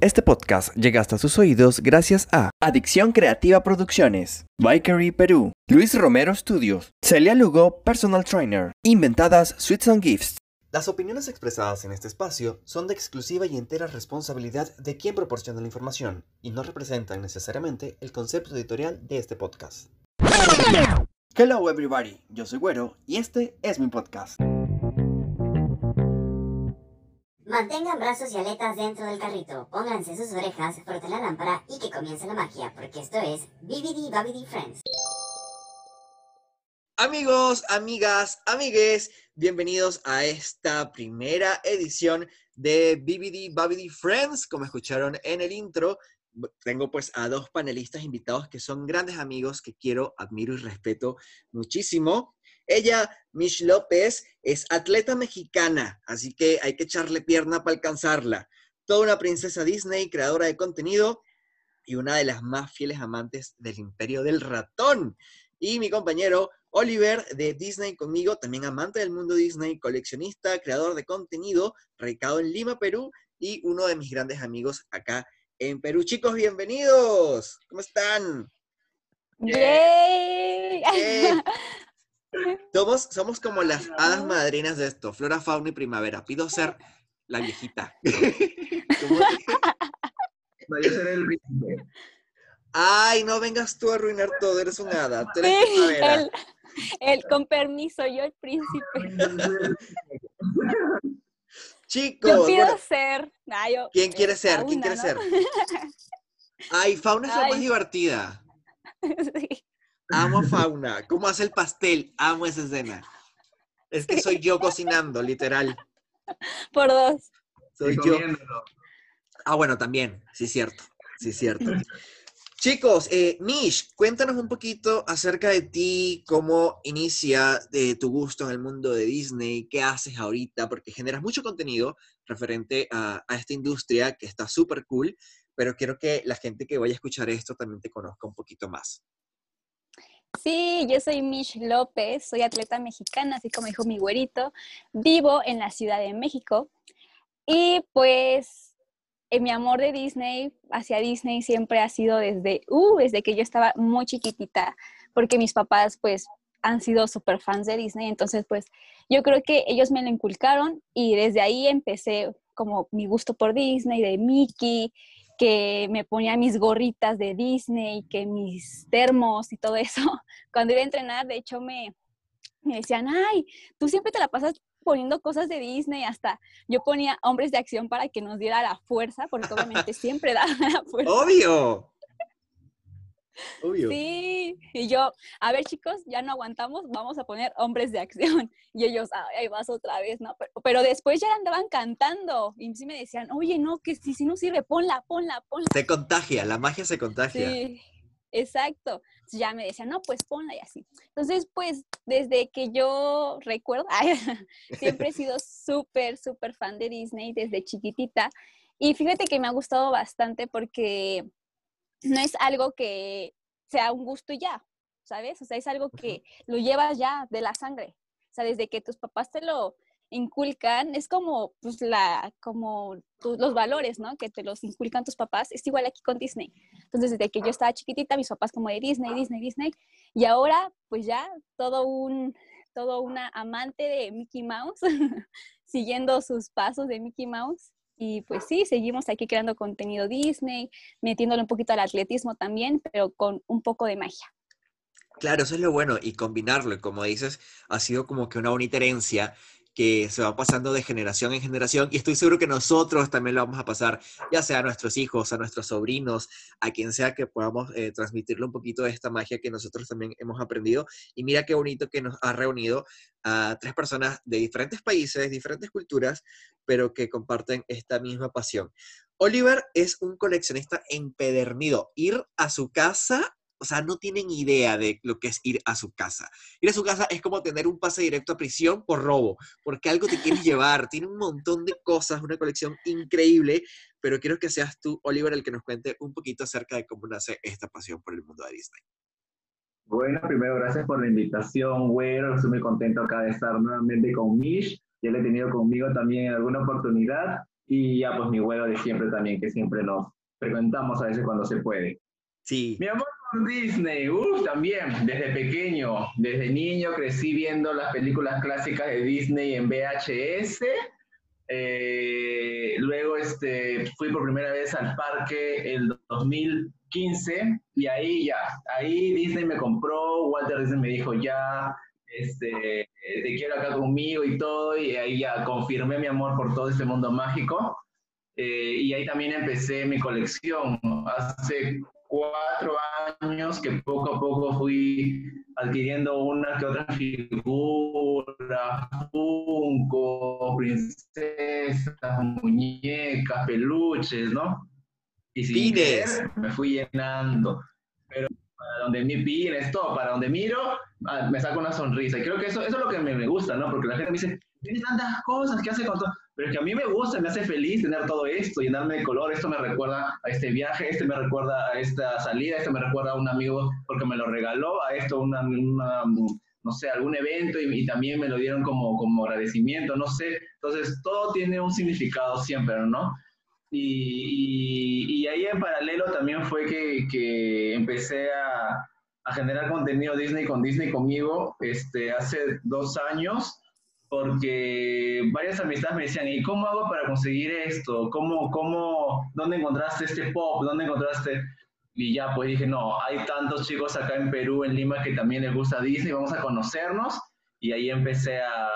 Este podcast llega hasta sus oídos gracias a Adicción Creativa Producciones, Bikery Perú, Luis Romero Studios, Celia Lugo Personal Trainer, Inventadas Sweets and Gifts. Las opiniones expresadas en este espacio son de exclusiva y entera responsabilidad de quien proporciona la información y no representan necesariamente el concepto editorial de este podcast. Hello everybody, yo soy Güero y este es mi podcast. Mantengan brazos y aletas dentro del carrito, pónganse sus orejas, froten la lámpara y que comience la magia, porque esto es BBD Babidi Friends. Amigos, amigas, amigues, bienvenidos a esta primera edición de BBD Babidi Friends, como escucharon en el intro. Tengo pues a dos panelistas invitados que son grandes amigos que quiero, admiro y respeto muchísimo. Ella, Mish López, es atleta mexicana, así que hay que echarle pierna para alcanzarla. Toda una princesa Disney, creadora de contenido y una de las más fieles amantes del imperio del ratón. Y mi compañero Oliver de Disney conmigo, también amante del mundo Disney, coleccionista, creador de contenido, radicado en Lima, Perú, y uno de mis grandes amigos acá en Perú. Chicos, bienvenidos. ¿Cómo están? ¡Yay! Somos, somos como las hadas madrinas de esto, flora, fauna y primavera. Pido ser la viejita. Vaya a ser el. Ay, no vengas tú a arruinar todo, eres un hada. Tú eres Sí, primavera. el, el- con permiso, yo el príncipe. Chicos, Yo pido bueno, ser. yo- ¿quién quiere eh, ser? ¿Quién quiere ¿no? ser? Ay, fauna es la más divertida. Sí. Amo a fauna. ¿Cómo hace el pastel? Amo esa escena. Es que soy yo cocinando, literal. Por dos. Soy yo. comiéndolo. Ah, bueno, también. Sí, cierto. Sí, cierto. Chicos, eh, Mish, cuéntanos un poquito acerca de ti, cómo inicia eh, tu gusto en el mundo de Disney, qué haces ahorita, porque generas mucho contenido referente a, a esta industria que está súper cool, pero quiero que la gente que vaya a escuchar esto también te conozca un poquito más. Sí, yo soy Mish López, soy atleta mexicana, así como dijo mi güerito. Vivo en la Ciudad de México y pues eh, mi amor de Disney hacia Disney siempre ha sido desde, uh, desde que yo estaba muy chiquitita, porque mis papás pues han sido súper fans de Disney, entonces pues yo creo que ellos me lo inculcaron y desde ahí empecé como mi gusto por Disney, de Mickey, que me ponía mis gorritas de Disney, que mis termos y todo eso. Cuando iba a entrenar, de hecho, me, me decían, ay, tú siempre te la pasas poniendo cosas de Disney, hasta yo ponía hombres de acción para que nos diera la fuerza, porque obviamente siempre da la fuerza. ¡Obvio! Obvio. Sí, y yo, a ver chicos, ya no aguantamos, vamos a poner hombres de acción. Y ellos, "Ay, ahí vas otra vez, ¿no? Pero, pero después ya andaban cantando y sí me decían, oye, no, que si, si no sirve, ponla, ponla, ponla. Se contagia, la magia se contagia. Sí, exacto. Entonces ya me decían, no, pues ponla y así. Entonces, pues, desde que yo recuerdo, ay, siempre he sido súper, súper fan de Disney desde chiquitita. Y fíjate que me ha gustado bastante porque no es algo que sea un gusto y ya, ¿sabes? O sea, es algo que lo llevas ya de la sangre. O sea, desde que tus papás te lo inculcan, es como, pues, la, como tu- los valores, ¿no? Que te los inculcan tus papás. Es igual aquí con Disney. Entonces, desde que yo estaba chiquitita, mis papás como de Disney, Disney, Disney. Y ahora, pues ya, todo un, todo una amante de Mickey Mouse, siguiendo sus pasos de Mickey Mouse. Y pues sí, seguimos aquí creando contenido Disney, metiéndole un poquito al atletismo también, pero con un poco de magia. Claro, eso es lo bueno, y combinarlo, y como dices, ha sido como que una bonita herencia que se va pasando de generación en generación, y estoy seguro que nosotros también lo vamos a pasar, ya sea a nuestros hijos, a nuestros sobrinos, a quien sea que podamos eh, transmitirle un poquito de esta magia que nosotros también hemos aprendido. Y mira qué bonito que nos ha reunido a tres personas de diferentes países, diferentes culturas, pero que comparten esta misma pasión. Oliver es un coleccionista empedernido. Ir a su casa o sea, no tienen idea de lo que es ir a su casa. Ir a su casa es como tener un pase directo a prisión por robo, porque algo te quieres llevar. Tiene un montón de cosas, una colección increíble, pero quiero que seas tú, Oliver, el que nos cuente un poquito acerca de cómo nace esta pasión por el mundo de Disney. Bueno, primero gracias por la invitación, güero. Estoy muy contento acá de estar nuevamente con Mish. Ya le he tenido conmigo también en alguna oportunidad. y ya pues mi abuelo de siempre también, que siempre nos frecuentamos a veces cuando se puede. Sí. Mi amor Disney, uff, también, desde pequeño, desde niño crecí viendo las películas clásicas de Disney en VHS. Eh, luego este, fui por primera vez al parque el 2015 y ahí ya, ahí Disney me compró, Walter Disney me dijo ya, este, te quiero acá conmigo y todo, y ahí ya confirmé mi amor por todo este mundo mágico. Eh, y ahí también empecé mi colección. Hace cuatro años que poco a poco fui adquiriendo una que otra figura, funko, princesas, muñecas, peluches, ¿no? Y sin querer, me fui llenando. Pero para donde mi pines, todo, para donde miro, ah, me saco una sonrisa. Y creo que eso, eso es lo que me, gusta, ¿no? Porque la gente me dice, tienes tantas cosas que hace con todo. Pero que a mí me gusta, me hace feliz tener todo esto, llenarme de color. Esto me recuerda a este viaje, este me recuerda a esta salida, este me recuerda a un amigo porque me lo regaló, a esto una, una no sé, algún evento y, y, también me lo dieron como, como agradecimiento, no sé. Entonces, todo tiene un significado siempre, ¿no? Y, y, y ahí en paralelo también fue que, que empecé a, a, generar contenido Disney con Disney conmigo este, hace dos años porque varias amistades me decían, ¿y cómo hago para conseguir esto? ¿Cómo, cómo, ¿Dónde encontraste este pop? ¿Dónde encontraste? Y ya pues dije, no, hay tantos chicos acá en Perú, en Lima, que también les gusta Disney, vamos a conocernos. Y ahí empecé a,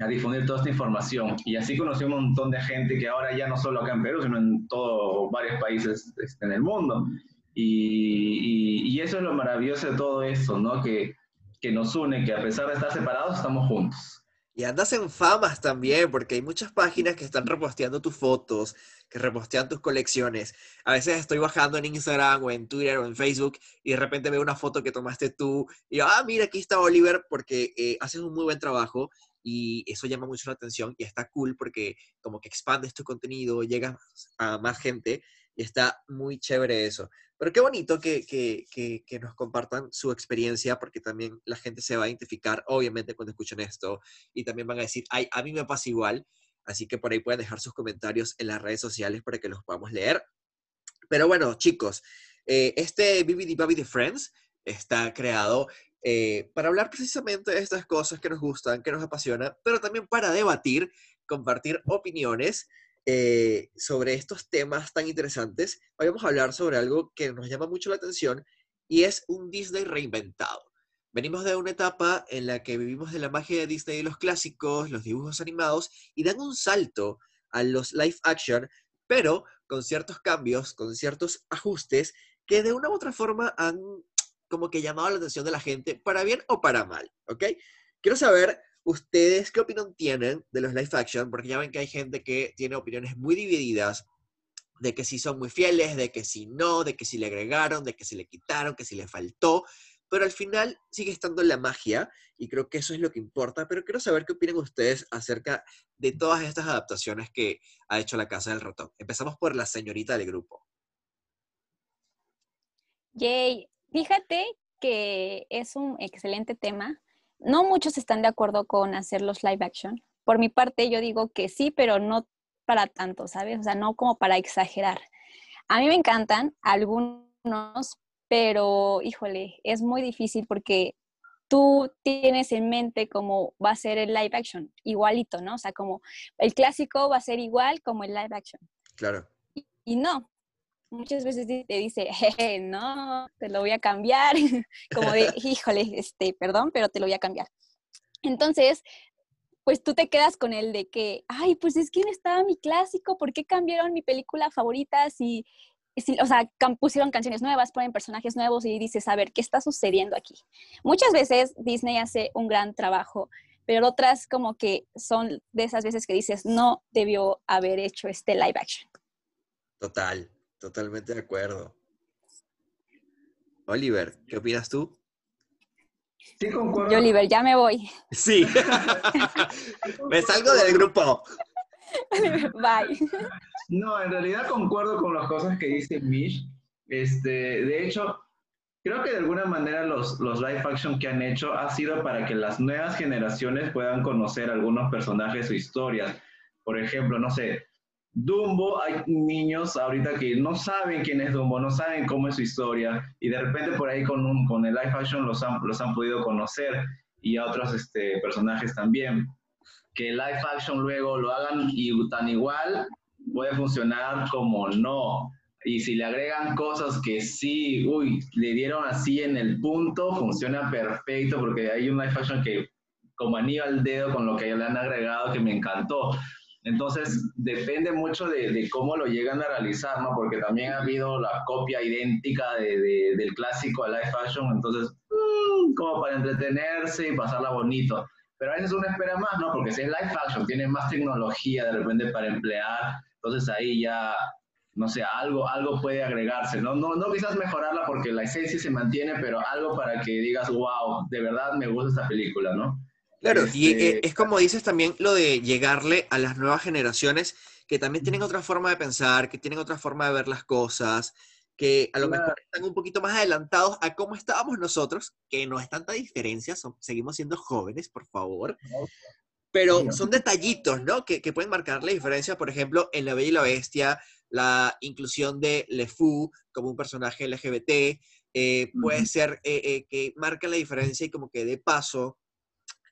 a difundir toda esta información. Y así conocí un montón de gente que ahora ya no solo acá en Perú, sino en todos varios países este, en el mundo. Y, y, y eso es lo maravilloso de todo esto, ¿no? Que que nos une, que a pesar de estar separados, estamos juntos. Y andas en famas también, porque hay muchas páginas que están reposteando tus fotos, que repostean tus colecciones. A veces estoy bajando en Instagram o en Twitter o en Facebook y de repente veo una foto que tomaste tú y yo, ah, mira, aquí está Oliver, porque eh, haces un muy buen trabajo y eso llama mucho la atención y está cool porque como que expandes tu contenido, llegas a más gente y está muy chévere eso. Pero qué bonito que, que, que, que, nos compartan su experiencia, porque también la gente se va a identificar, obviamente, cuando escuchen esto, y también van a decir, ay, a mí me pasa igual. Así que por ahí pueden dejar sus comentarios en las redes sociales para que los podamos leer. Pero bueno, chicos, eh, este BBD Baby Friends está creado eh, para hablar precisamente de estas cosas que nos gustan, que nos apasionan, pero también para debatir, compartir opiniones eh, sobre estos temas tan interesantes, hoy vamos a hablar sobre algo que nos llama mucho la atención y es un Disney reinventado. Venimos de una etapa en la que vivimos de la magia de Disney y los clásicos, los dibujos animados, y dan un salto a los live action, pero con ciertos cambios, con ciertos ajustes que de una u otra forma han como que llamado la atención de la gente, para bien o para mal, ¿ok? Quiero saber ¿Ustedes qué opinión tienen de los live action? Porque ya ven que hay gente que tiene opiniones muy divididas de que si son muy fieles, de que si no, de que si le agregaron, de que si le quitaron, que si le faltó. Pero al final sigue estando la magia y creo que eso es lo que importa. Pero quiero saber qué opinan ustedes acerca de todas estas adaptaciones que ha hecho la Casa del Ratón. Empezamos por la señorita del grupo. Yay, fíjate que es un excelente tema no muchos están de acuerdo con hacer los live action. Por mi parte, yo digo que sí, pero no para tanto, ¿sabes? O sea, no como para exagerar. A mí me encantan algunos, pero híjole, es muy difícil porque tú tienes en mente cómo va a ser el live action, igualito, ¿no? O sea, como el clásico va a ser igual como el live action. Claro. Y, y no, muchas veces te dice, Jeje, no, te lo voy a cambiar, como de, híjole, este, perdón, pero te lo voy a cambiar. Entonces, pues tú te quedas con el de que, ay, pues es que no estaba mi clásico, ¿por qué cambiaron mi película favorita si, si, o sea, pusieron canciones nuevas, ponen personajes nuevos y dices, a ver, ¿qué está sucediendo aquí? Muchas veces Disney hace un gran trabajo, pero otras como que son de esas veces que dices, no debió haber hecho este live action. Total, Totalmente de acuerdo. Oliver, ¿qué opinas tú? Sí, concuerdo. Yo, Oliver, ya me voy. Sí. me salgo del grupo. Bye. No, en realidad concuerdo con las cosas que dice Mish. Este, de hecho, creo que de alguna manera los, los live action que han hecho ha sido para que las nuevas generaciones puedan conocer algunos personajes o historias. Por ejemplo, no sé, Dumbo, hay niños ahorita que no saben quién es Dumbo, no saben cómo es su historia, y de repente por ahí con, un, con el live action los han, los han podido conocer, y a otros este, personajes también. Que el live action luego lo hagan y tan igual puede funcionar como no. Y si le agregan cosas que sí, uy, le dieron así en el punto, funciona perfecto porque hay un live action que como anillo al dedo con lo que le han agregado que me encantó. Entonces, depende mucho de, cómo lo llegan a realizar, ¿no? Porque también ha habido la copia idéntica de, del clásico a live fashion, entonces, mm, como para entretenerse y pasarla bonito. Pero a veces uno espera más, ¿no? Porque si es live fashion, tiene más tecnología de repente para emplear, entonces ahí ya, no sé, algo, algo puede agregarse, ¿no? No, no quizás mejorarla porque la esencia se mantiene, pero algo para que digas, wow, de verdad me gusta esta película, ¿no? Claro, y eh, este es como dices también lo de llegarle a las nuevas generaciones que también tienen otra forma de pensar, que tienen otra forma de ver las cosas, que a lo mejor están un poquito más adelantados a cómo estábamos nosotros, que no es tanta diferencia, seguimos siendo jóvenes, por favor. Pero son detallitos, ¿no? Que, pueden marcar la diferencia, por ejemplo, en La Bella y la Bestia, la inclusión de Le Fou como un personaje LGBT, eh, puede ser eh, que marca la diferencia y como que de paso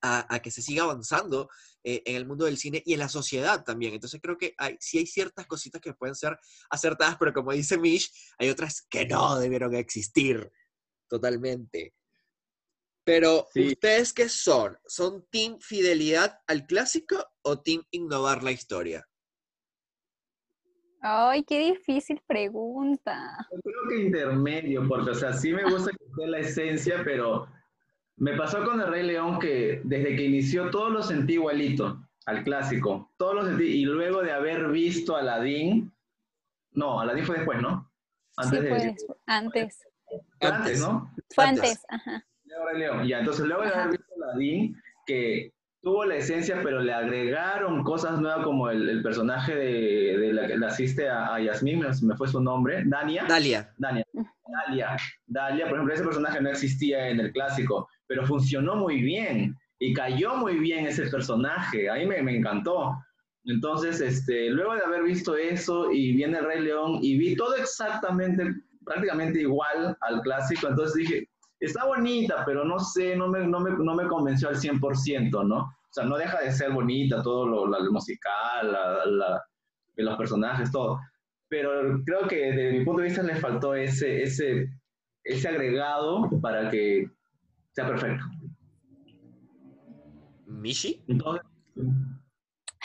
a, que se siga avanzando eh, en el mundo del cine y en la sociedad también. Entonces creo que hay, sí hay ciertas cositas que pueden ser acertadas, pero como dice Mish, hay otras que no debieron existir totalmente. Pero, ¿ustedes qué son? ¿Son team fidelidad al clásico o team innovar la historia? Ay, qué difícil pregunta. Yo creo que intermedio, porque, o sea, sí me gusta que sea la esencia, pero me pasó con el Rey León que desde que inició todos lo sentí igualito al clásico. Todos lo sentí. Y luego de haber visto a Aladdin, no, Aladdin fue después, ¿no? Antes sí, fue antes. antes, ¿no? Fue antes, ajá. Ya, entonces luego de haber visto a Aladdin, que tuvo la esencia, pero le agregaron cosas nuevas como el, personaje de, la que le asiste a, a Yasmín, me fue su nombre, Dania. Dalia. Dania. Dalia. Dalia, por ejemplo, ese personaje no existía en el clásico pero funcionó muy bien y cayó muy bien ese personaje, a mí me, me encantó. Entonces, este, luego de haber visto eso y viene el Rey León y vi todo exactamente, prácticamente igual al clásico, entonces dije, está bonita, pero no sé, no me, no me, no me convenció al 100%, ¿no? O sea, no deja de ser bonita todo lo, la, musical, la, la, los personajes, todo. Pero creo que desde mi punto de vista le faltó ese, ese, ese agregado para que sea perfecto. ¿Mishi?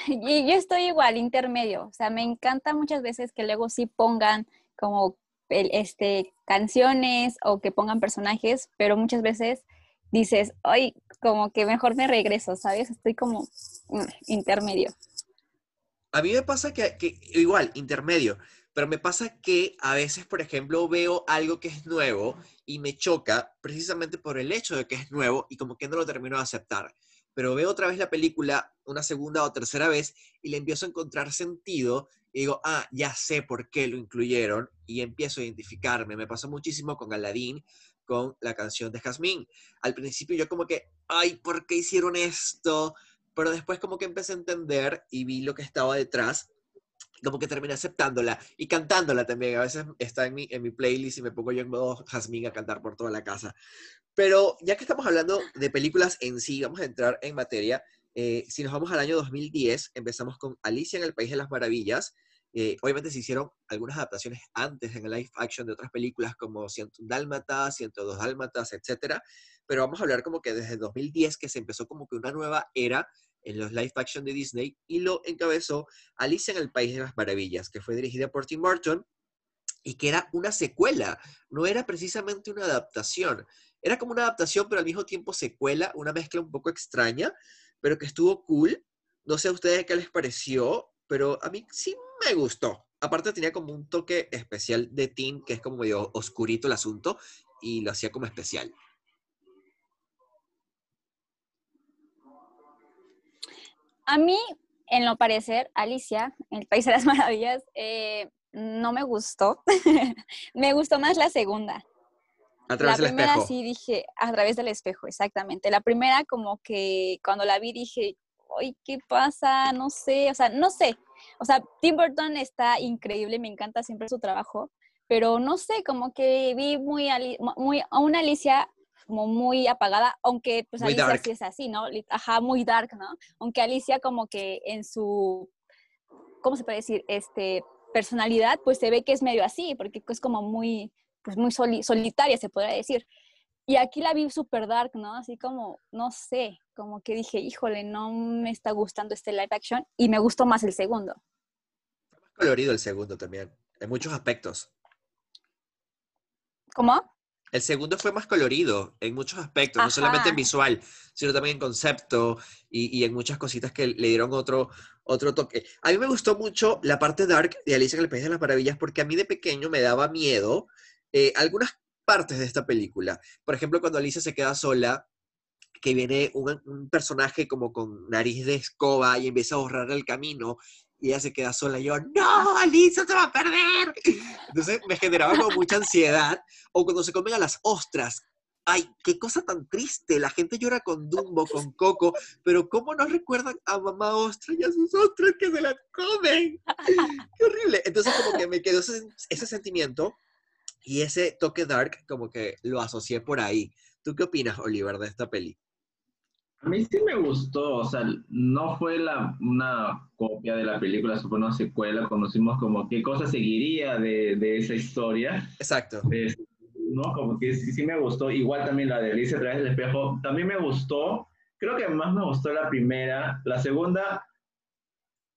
Y yo estoy igual, intermedio. O sea, me encanta muchas veces que luego sí pongan como este, canciones o que pongan personajes, pero muchas veces dices, ay, como que mejor me regreso, ¿sabes? Estoy como mm, intermedio. A mí me pasa que, que, igual, intermedio, pero me pasa que a veces, por ejemplo, veo algo que es nuevo y me choca precisamente por el hecho de que es nuevo y como que no lo termino de aceptar. Pero veo otra vez la película una segunda o tercera vez y le empiezo a encontrar sentido y digo, ah, ya sé por qué lo incluyeron y empiezo a identificarme. Me pasó muchísimo con Aladdin, con la canción de Jasmine. Al principio yo como que, ay, ¿por qué hicieron esto? Pero después como que empecé a entender y vi lo que estaba detrás como que terminé aceptándola y cantándola también. A veces está en mi, en mi playlist y me pongo yo en modo Jasmine a cantar por toda la casa. Pero ya que estamos hablando de películas en sí, vamos a entrar en materia. Eh, si nos vamos al año 2010, empezamos con Alicia en el País de las Maravillas. Eh, obviamente se hicieron algunas adaptaciones antes en el live action de otras películas como 101 Dálmatas, 102 Dálmatas, etc. Pero vamos a hablar como que desde 2010 que se empezó como que una nueva era en los live action de Disney y lo encabezó Alicia en el País de las Maravillas, que fue dirigida por Tim Burton y que era una secuela, no era precisamente una adaptación. Era como una adaptación, pero al mismo tiempo secuela, una mezcla un poco extraña, pero que estuvo cool. No sé a ustedes qué les pareció, pero a mí sí me gustó. Aparte tenía como un toque especial de Tim, que es como medio oscurito el asunto, y lo hacía como especial. A mí, en lo parecer, Alicia, El País de las Maravillas, eh, no me gustó. me gustó más la segunda. A través la primera sí dije, a través del espejo, exactamente. La primera como que cuando la vi dije, ay, ¿qué pasa? No sé, o sea, no sé. O sea, Tim Burton está increíble, me encanta siempre su trabajo, pero no sé, como que vi muy, muy a una Alicia como muy apagada, aunque pues Alicia sí es así, ¿no? Ajá, muy dark, ¿no? Aunque Alicia como que en su, ¿cómo se puede decir? Este, personalidad, pues se ve que es medio así, porque es como muy, pues muy solitaria, se podría decir. Y aquí la vi super dark, ¿no? Así como, no sé, como que dije, híjole, no me está gustando este live action y me gustó más el segundo. Más colorido el segundo también, en muchos aspectos. ¿Cómo? El segundo fue más colorido en muchos aspectos, no solamente en visual, sino también en concepto y, en muchas cositas que le dieron otro, otro toque. A mí me gustó mucho la parte dark de Alicia en el País de las Maravillas porque a mí de pequeño me daba miedo eh, algunas partes de esta película. Por ejemplo, cuando Alicia se queda sola, que viene un, un, personaje como con nariz de escoba y empieza a borrar el camino y ella se queda sola y yo, no, Alicia se va a perder. Entonces me generaba como mucha ansiedad. O cuando se comen a las ostras. Ay, qué cosa tan triste. La gente llora con Dumbo, con Coco, pero ¿cómo no recuerdan a mamá ostra y a sus ostras que se las comen? Qué horrible. Entonces como que me quedó ese, ese sentimiento y ese toque dark como que lo asocié por ahí. ¿Tú qué opinas, Oliver, de esta peli? A mí sí me gustó, o sea, no fue la, una copia de la película, fue una secuela, conocimos como qué cosa seguiría de, de esa historia. Exacto. no, como que sí, sí me gustó, igual también la de Alicia a través del espejo, también me gustó, creo que más me gustó la primera, la segunda,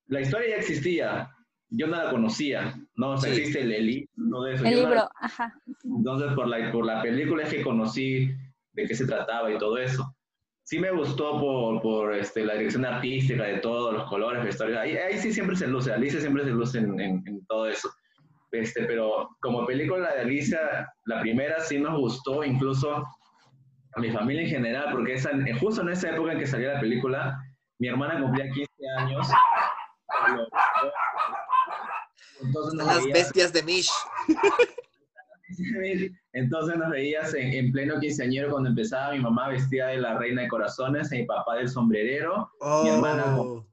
la historia ya existía, yo no la conocía, ¿no? O sea, existe el, libro, ¿no? De eso. El libro, ajá. Entonces, por la, por la película es que conocí de qué se trataba y todo eso sí me gustó por, por este, la dirección artística de todos los colores, vestuarios. Ahí, ahí sí siempre se luce, Alicia siempre se luce en, en, todo eso. Este, pero como película de Alicia, la primera sí nos gustó, incluso a mi familia en general, porque esa, justo en esa época en que salió la película, mi hermana cumplía 15 años. Las bestias de Mish. Entonces nos veías en, pleno quinceañero cuando empezaba mi mamá vestida de la reina de corazones, mi papá del sombrerero, mi hermana con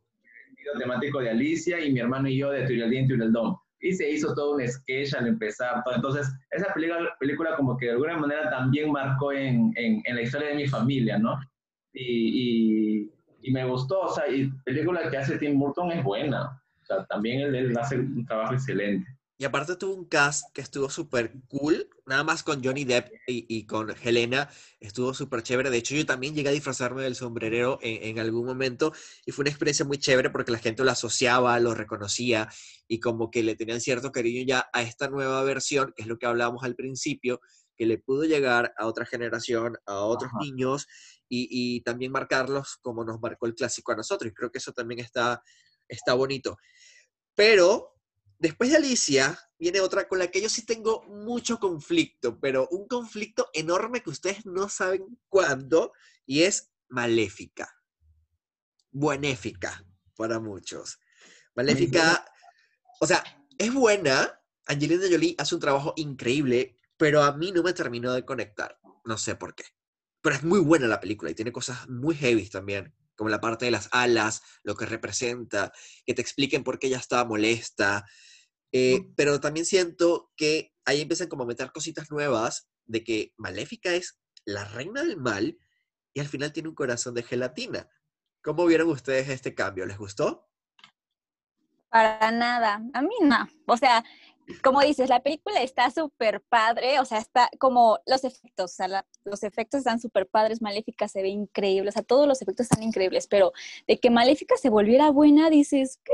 el temático de Alicia y mi hermano y yo de Tureldín Tureldón. Y se hizo todo un sketch al empezar. Todo. Entonces, esa película, película como que de alguna manera también marcó en, en, la historia de mi familia, ¿no? Y, y, y, me gustó, o sea, y película que hace Tim Burton es buena. O sea, también él, él hace un trabajo excelente. Y aparte tuvo un cast que estuvo súper cool, nada más con Johnny Depp y, con Helena, estuvo súper chévere. De hecho, yo también llegué a disfrazarme del sombrerero en, algún momento y fue una experiencia muy chévere porque la gente lo asociaba, lo reconocía y como que le tenían cierto cariño ya a esta nueva versión, que es lo que hablábamos al principio, que le pudo llegar a otra generación, a otros niños y, y, también marcarlos como nos marcó el clásico a nosotros. Y creo que eso también está, está bonito. Pero Después de Alicia, viene otra con la que yo sí tengo mucho conflicto, pero un conflicto enorme que ustedes no saben cuándo, y es Maléfica. Buenéfica para muchos. Maléfica, o sea, es buena. Angelina Jolie hace un trabajo increíble, pero a mí no me terminó de conectar. No sé por qué. Pero es muy buena la película y tiene cosas muy heavy también, como la parte de las alas, lo que representa, que te expliquen por qué ella estaba molesta, eh, pero también siento que ahí empiezan como a meter cositas nuevas de que Maléfica es la reina del mal y al final tiene un corazón de gelatina. ¿Cómo vieron ustedes este cambio? ¿Les gustó? Para nada, a mí no. O sea, como dices, la película está súper padre, o sea, está como los efectos, o sea, los efectos están súper padres, Maléfica se ve increíble, o sea, todos los efectos están increíbles, pero de que Maléfica se volviera buena, dices, ¿qué?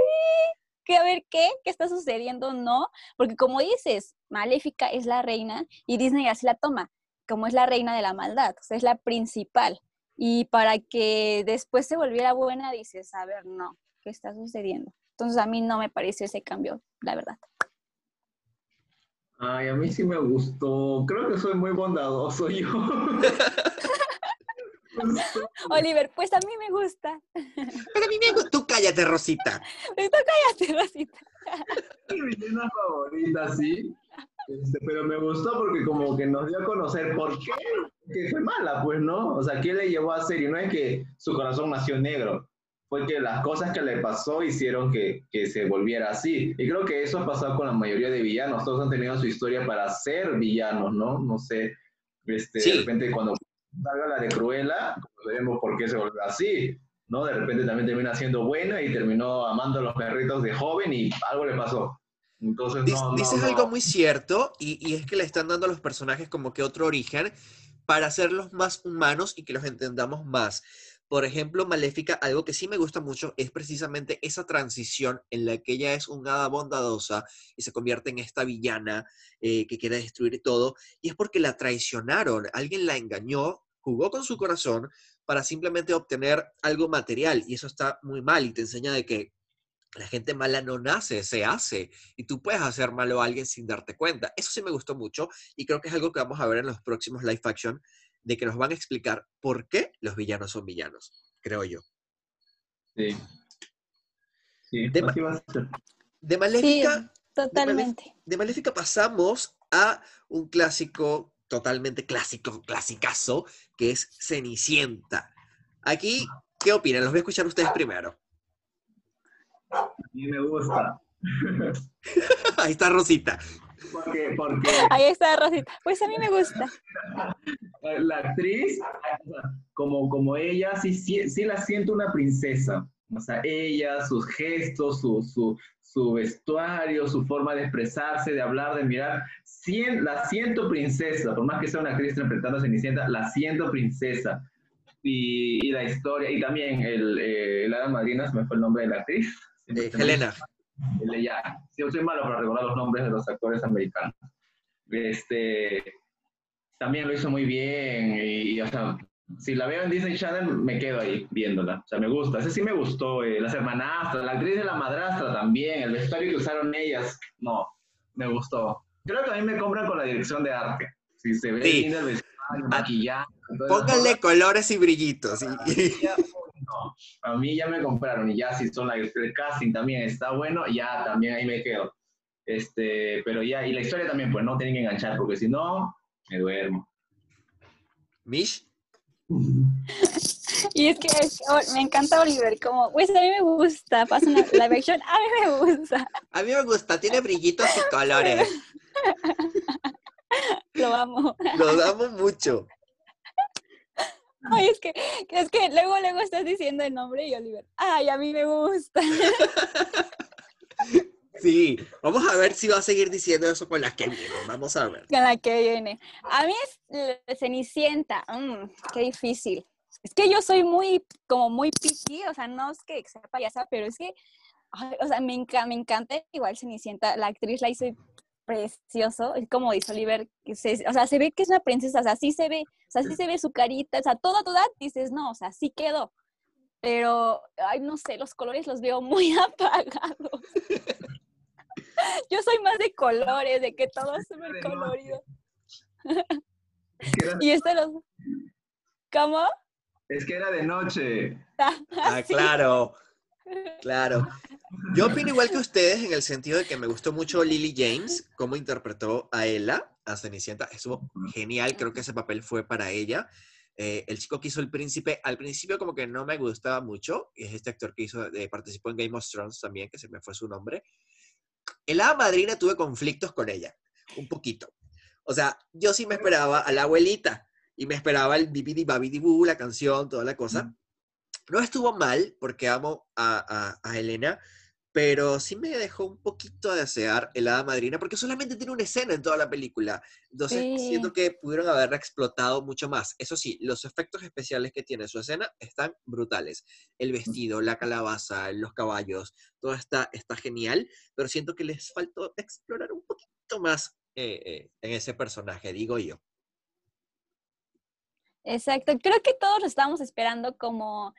que a ver qué, qué está sucediendo, no, porque como dices, Maléfica es la reina y Disney así la toma, como es la reina de la maldad, o sea, es la principal. Y para que después se volviera buena, dices, a ver, no, ¿qué está sucediendo? Entonces a mí no me pareció ese cambio, la verdad. Ay, a mí sí me gustó. Creo que soy muy bondadoso yo. Oliver, pues a mí me gusta. Pero a mí me gusta. Tú cállate, Rosita. Tú cállate, Rosita. Es mi llena favorita, sí. Este, pero me gustó porque como que nos dio a conocer por qué que fue mala, pues, ¿no? O sea, ¿qué le llevó a hacer? Y no es que su corazón nació negro. Fue que las cosas que le pasó hicieron que, que, se volviera así. Y creo que eso ha pasado con la mayoría de villanos. Todos han tenido su historia para ser villanos, ¿no? No sé, este, de repente cuando salga la de Cruella, veremos por qué se volvió así, ¿no? De repente también termina siendo buena y terminó amando a los perritos de joven y algo le pasó. Entonces, no, Dices algo muy cierto y, y es que le están dando a los personajes como que otro origen para hacerlos más humanos y que los entendamos más. Por ejemplo, Maléfica, algo que sí me gusta mucho es precisamente esa transición en la que ella es una hada bondadosa y se convierte en esta villana eh, que quiere destruir todo. Y es porque la traicionaron, alguien la engañó, jugó con su corazón para simplemente obtener algo material. Y eso está muy mal y te enseña de que la gente mala no nace, se hace. Y tú puedes hacer malo a alguien sin darte cuenta. Eso sí me gustó mucho y creo que es algo que vamos a ver en los próximos live action de que nos van a explicar por qué los villanos son villanos, creo yo. Sí. Sí, de, así va a ser. de Maléfica. Sí, totalmente. De, Malef de, Maléfica pasamos a un clásico, totalmente clásico, clasicazo, que es Cenicienta. Aquí, ¿qué opinan? Los voy a escuchar ustedes primero. A mí me gusta. Ahí está Rosita. Porque, porque... Ahí está Rosita. Pues a mí me gusta. La actriz, como, como ella, sí, sí, sí la siento una princesa. O sea, ella, sus gestos, su, su, su vestuario, su forma de expresarse, de hablar, de mirar, cien, la siento princesa. Por más que sea una actriz interpretando a Cenicienta, la siento princesa. Y, y la historia, y también el, eh, la madrina, se me fue el nombre de la actriz. Eh, Helena. Ya, yo soy malo para recordar los nombres de los actores americanos. Este, también lo hizo muy bien y, y, o sea, si la veo en Disney Channel, me quedo ahí viéndola. O sea, me gusta. Ese sí me gustó. Eh, las hermanastras, la actriz de la madrastra también, el vestuario que usaron ellas, no, me gustó. Creo que a mí me compran con la dirección de arte. Si se ve Sí. el vestuario, maquillaje. todas esas Pónganle colores y brillitos. y- no, a mí ya me compraron y ya si son la, el casting también está bueno, ya también ahí me quedo. Este, pero ya, y la historia también, pues no tienen que enganchar, porque si no, me duermo. Mish, Y es que es- oh, me encanta Oliver, como, pues a mí me gusta, pasa una live action, a mí me gusta, a mí me gusta, tiene brillitos y colores. lo amo. Lo damos mucho. Ay, es que, es que luego, luego estás diciendo el nombre y Oliver, ay, a mí me gusta. Sí, vamos a ver si va a seguir diciendo eso con las que vienen. Vamos a ver. Con la que viene. A mí es la Cenicienta, mm, qué difícil. Es que yo soy muy, como muy picky, o sea, no es que sea payasa, pero es que, ay, o sea, me, enca- me encanta igual Cenicienta, la actriz la hizo precioso, es como dice Oliver, que se- o sea, se ve que es una princesa, o sea, sí se ve, o sea, sí se ve su carita, o sea, toda, toda, dices, no, o sea, sí quedó, pero, ay, no sé, los colores los veo muy apagados. Yo soy más de colores, de que todo es súper colorido. Y esto los... ¿Cómo? es que era de noche. Ah, claro, claro. Yo opino igual que ustedes en el sentido de que me gustó mucho Lily James, cómo interpretó a Ella, a Cenicienta. Estuvo genial, creo que ese papel fue para ella. Eh, el chico que hizo el príncipe, al principio como que no me gustaba mucho, y es este actor que hizo, eh, participó en Game of Thrones también, que se me fue su nombre. En la madrina tuve conflictos con ella, un poquito. O sea, yo sí me esperaba a la abuelita, y me esperaba el bibidi babidi boo, la canción, toda la cosa. No estuvo mal, porque amo a, a, a Elena, pero sí me dejó un poquito a desear el hada madrina, porque solamente tiene una escena en toda la película. Entonces, Sí. siento que pudieron haberla explotado mucho más. Eso sí, los efectos especiales que tiene su escena están brutales. El vestido, la calabaza, los caballos, todo está, está genial, pero siento que les faltó explorar un poquito más eh, eh, en ese personaje, digo yo. Exacto, creo que todos estábamos esperando como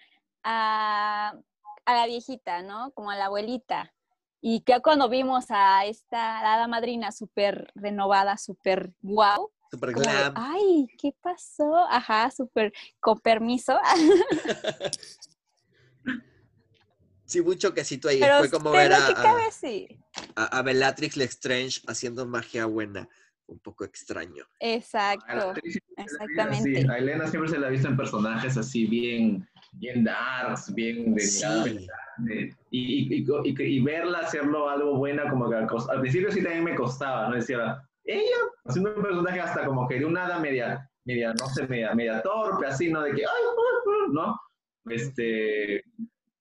a, a la viejita, ¿no? Como a la abuelita. Y que cuando vimos a esta hada madrina súper renovada, súper guau, de, glam. ay, ¿qué pasó? Ajá, súper con permiso. Sí, un choquecito ahí. Pero Fue como ver a, a- cabe, sí. a, a Bellatrix Lestrange haciendo magia buena. Un poco extraño. A Exacto, exactamente. A Elena siempre se la ha visto en personajes así bien, bien darks, bien de, Sí. de- y, y, y, y- verla hacerlo algo buena, como que al, principio sí también me costaba, ¿no? Decía, ella haciendo un personaje hasta como que de un hada media, media, no sé, media, media torpe, así, ¿no? De que, ay, ¿no? Este,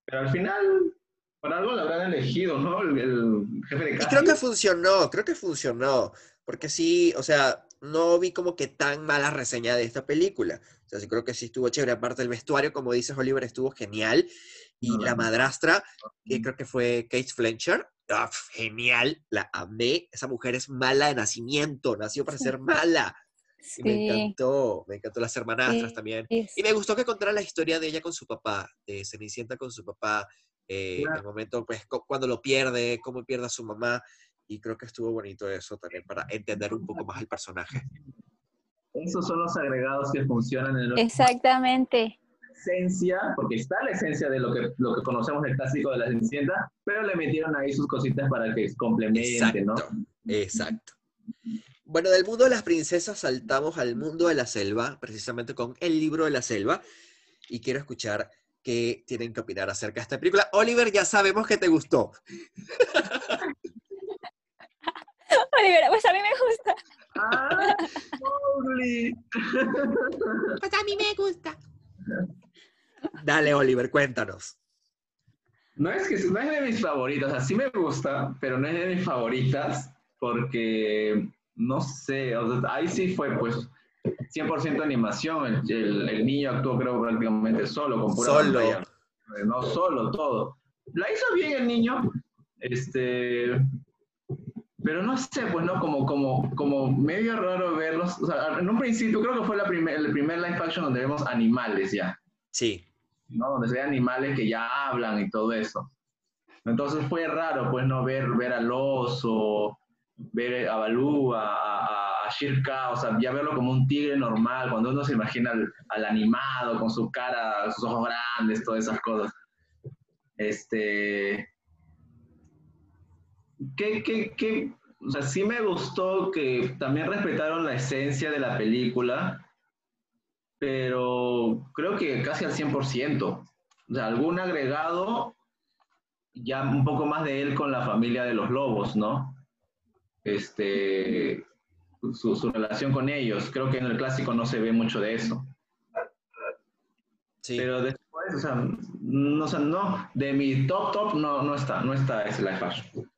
pero al final, por algo la habrán elegido, ¿no? El, el jefe de Y casting. creo que funcionó, creo que funcionó. Porque sí, o sea, no vi como que tan mala reseña de esta película. Sea, sí creo que sí estuvo chévere. Aparte, el vestuario, como dices, Oliver, estuvo genial. Y No, la madrastra, que creo que fue Kate Fletcher, ah, genial, la amé. Esa mujer es mala de nacimiento, nació para ser mala. Y me Sí. encantó, me encantó las hermanastras Sí. también. es- Y me gustó que contara la historia de ella con su papá, de Cenicienta con su papá, eh, Claro. el momento, pues, cu- cuando lo pierde, cómo pierde a su mamá, y creo que estuvo bonito eso también para entender un poco más el personaje. Esos son los agregados que funcionan en la Exactamente. esencia, porque está la esencia de lo que, lo que conocemos del clásico de la Cenicienta, pero le metieron ahí sus cositas para que complemente, ¿no? Exacto. Bueno, del mundo de las princesas saltamos al mundo de la selva, precisamente con el libro de la selva, y quiero escuchar qué tienen que opinar acerca de esta película. Oliver, ya sabemos que te gustó. Olivera, pues a mí me gusta. ¡Ah! Mowgli! Pues a mí me gusta. Dale, Oliver, cuéntanos. No es que no es de mis favoritas, así me gusta, pero no es de mis favoritas porque no sé, o sea, ahí sí fue pues 100% animación, el, el- el niño actuó creo prácticamente solo, con pura Solo. pantalla. No solo, todo. La hizo bien el niño, este, pero no sé, pues no, como, como, como medio raro verlos, o sea, en un principio creo que fue la primer, el primer live action donde vemos animales ya. Sí, ¿no? Donde se ve animales que ya hablan y todo eso. Entonces fue raro, pues, no ver, ver al oso, ver a Balú, a, a, a Shere Khan, o sea, ya verlo como un tigre normal, cuando uno se imagina al, al animado con su cara, sus ojos grandes, todas esas cosas. Este. ¿Qué, qué, qué? O sea, sí me gustó que también respetaron la esencia de la película, pero creo que casi al 100%. O sea, algún agregado, ya un poco más de él con la familia de los lobos, ¿no? Este, su, su relación con ellos. Creo que en el clásico no se ve mucho de eso. sí. Pero después, o sea, no, o sea, no, de mi top top no, no está, no está ese live action.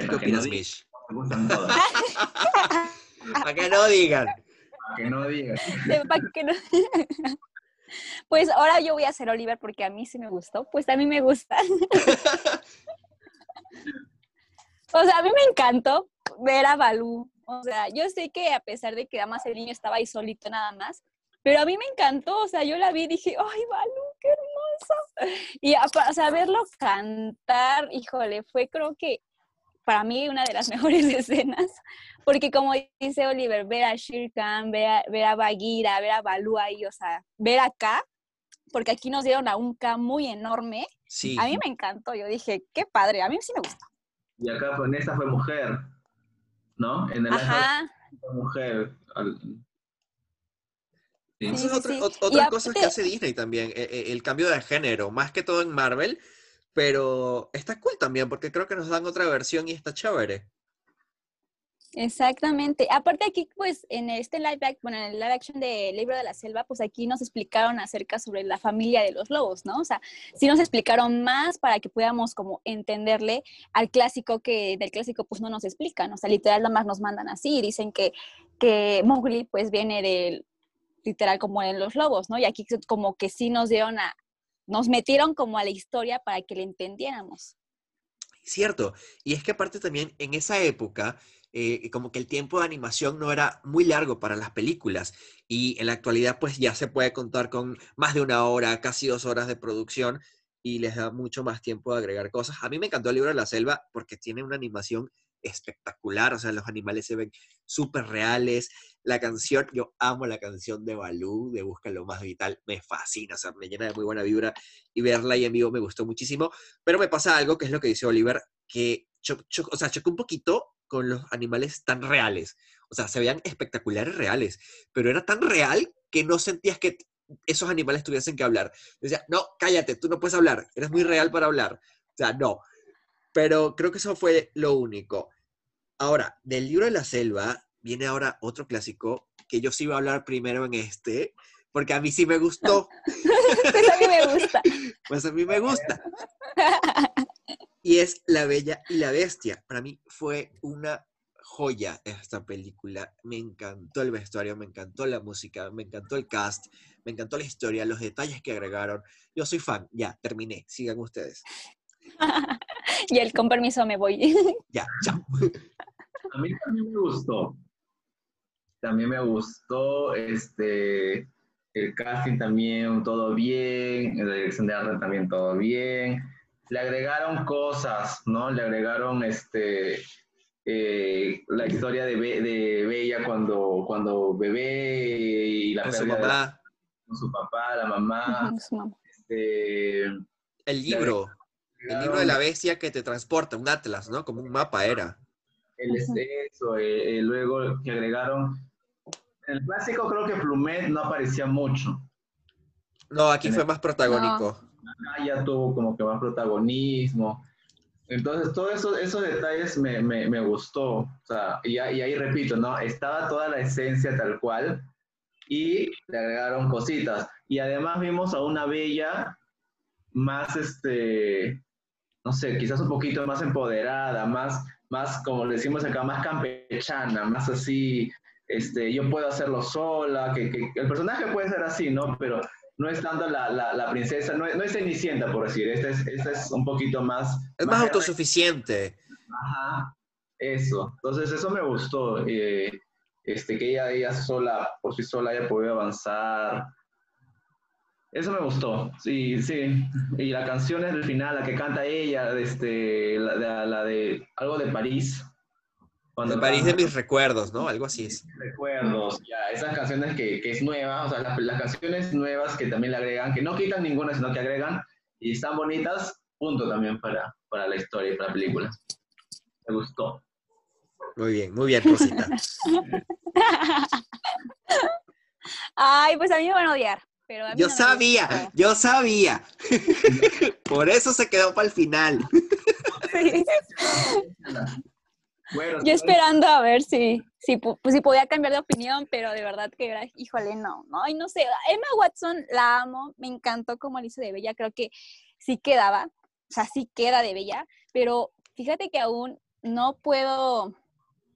¿Qué para que no opinas, digan, Mish? me gustan todas. Para que no digan. Para que no digan. Sepa que no- Pues ahora yo voy a ser Oliver porque a mí sí me gustó. Pues a mí me gusta. O sea, a mí me encantó ver a Balú. O sea, yo sé que a pesar de que además el niño estaba ahí solito nada más, pero a mí me encantó. O sea, yo la vi y dije, ¡ay, Balú, qué hermoso! Y a- o sea, verlo cantar, híjole, fue creo que para mí una de las mejores escenas. Porque como dice Oliver, ver a Shere Khan, ver a, ver a Bagheera, ver a Balú ahí, o sea, ver acá, porque aquí nos dieron a un K muy enorme. Sí. A mí me encantó. Yo dije, qué padre, a mí sí me gustó. Y acá, pues, en esta fue mujer, ¿no? En el Ajá. fue mujer. Al- Sí. Sí, otra, sí. otra cosa que aparte- hace Disney también, e- e- el cambio de género, más que todo en Marvel, pero está cool también porque creo que nos dan otra versión y está chévere. Exactamente. Aparte aquí, pues, en este live action, bueno, en el live action de Libro de la Selva, pues aquí nos explicaron acerca sobre la familia de los lobos, ¿no? O sea, sí nos explicaron más para que podamos como entenderle al clásico que del clásico pues no nos explican, o sea, literal nada más nos mandan así y dicen que, que Mowgli pues viene del, literal como en los lobos, ¿no? Y aquí como que sí nos dieron a, nos metieron como a la historia para que le entendiéramos. Cierto. Y es que aparte también en esa época, eh, como que el tiempo de animación no era muy largo para las películas. Y en la actualidad, pues ya se puede contar con más de una hora, casi dos horas de producción y les da mucho más tiempo de agregar cosas. A mí me encantó el libro de la selva porque tiene una animación espectacular, o sea, los animales se ven súper reales. La canción, yo amo la canción de Balú, de Busca lo más vital, me fascina, o sea, me llena de muy buena vibra y verla ahí en vivo me gustó muchísimo. Pero me pasa algo que es lo que dice Oliver, que cho- o sea, chocó un poquito con los animales tan reales. O sea, se veían espectaculares reales, pero era tan real que no sentías que esos animales tuviesen que hablar. Decía, no, cállate, tú no puedes hablar, eres muy real para hablar. O sea, no. Pero creo que eso fue lo único. Ahora, del libro de la selva viene ahora otro clásico que yo sí iba a hablar primero en este, porque a mí sí me gustó. pues a mí me gusta. Pues a mí me gusta. Y es La Bella y la Bestia. Para mí fue una joya esta película. Me encantó el vestuario, me encantó la música, me encantó el cast, me encantó la historia, los detalles que agregaron. Yo soy fan. Ya, terminé. Sigan ustedes. y el con permiso me voy. ya, chao. A mí también me gustó. También me gustó este el casting también todo bien, la dirección de arte también todo bien le agregaron cosas, ¿no? Le agregaron este, eh, la historia de, de, Bella cuando, cuando bebé y la con su mamá. con su papá, la mamá. Este, el libro. El libro de la bestia que te transporta, un atlas, ¿no? Como un mapa era. El eso, eh, eh, luego que agregaron. En el clásico creo que Plumet no aparecía mucho. No, aquí fue más protagónico ya tuvo como que más protagonismo. Entonces, todos eso, esos detalles me, me, me gustó. O sea, y, y, ahí repito, ¿no? Estaba toda la esencia tal cual y le agregaron cositas. Y además vimos a una bella más, este, no sé, quizás un poquito más empoderada, más, más como decimos acá, más campechana, más así, este, yo puedo hacerlo sola, que, que el personaje puede ser así, ¿no? Pero no es tanto la, la, princesa, no, no, es Cenicienta, por decir, esta es, esta es un poquito más... Es más, autosuficiente. Ajá, eso. Entonces eso me gustó, eh, este, que ella, ella sola, por sí sola, haya podido avanzar. Eso me gustó, sí, sí. Y la canción es el final, la que canta ella, este, la, la de algo de París, cuando París de mis recuerdos, ¿no? Algo así es. Recuerdos, ya, esas canciones que, que es nueva, o sea, las, las, canciones nuevas que también le agregan, que no quitan ninguna, sino que agregan, y están bonitas, punto también para, para la historia y para la película. Me gustó. Muy bien, muy bien, Rosita. Ay, pues a mí me van a odiar. Pero a mí yo sabía, yo sabía. Por eso se quedó para el final. Sí. Yo esperando a ver si, si, pues, si podía cambiar de opinión, pero de verdad que era, híjole, no, no, y no sé, Emma Watson la amo, me encantó como Alicia de Bella, creo que sí quedaba, o sea, sí queda de Bella, pero fíjate que aún no puedo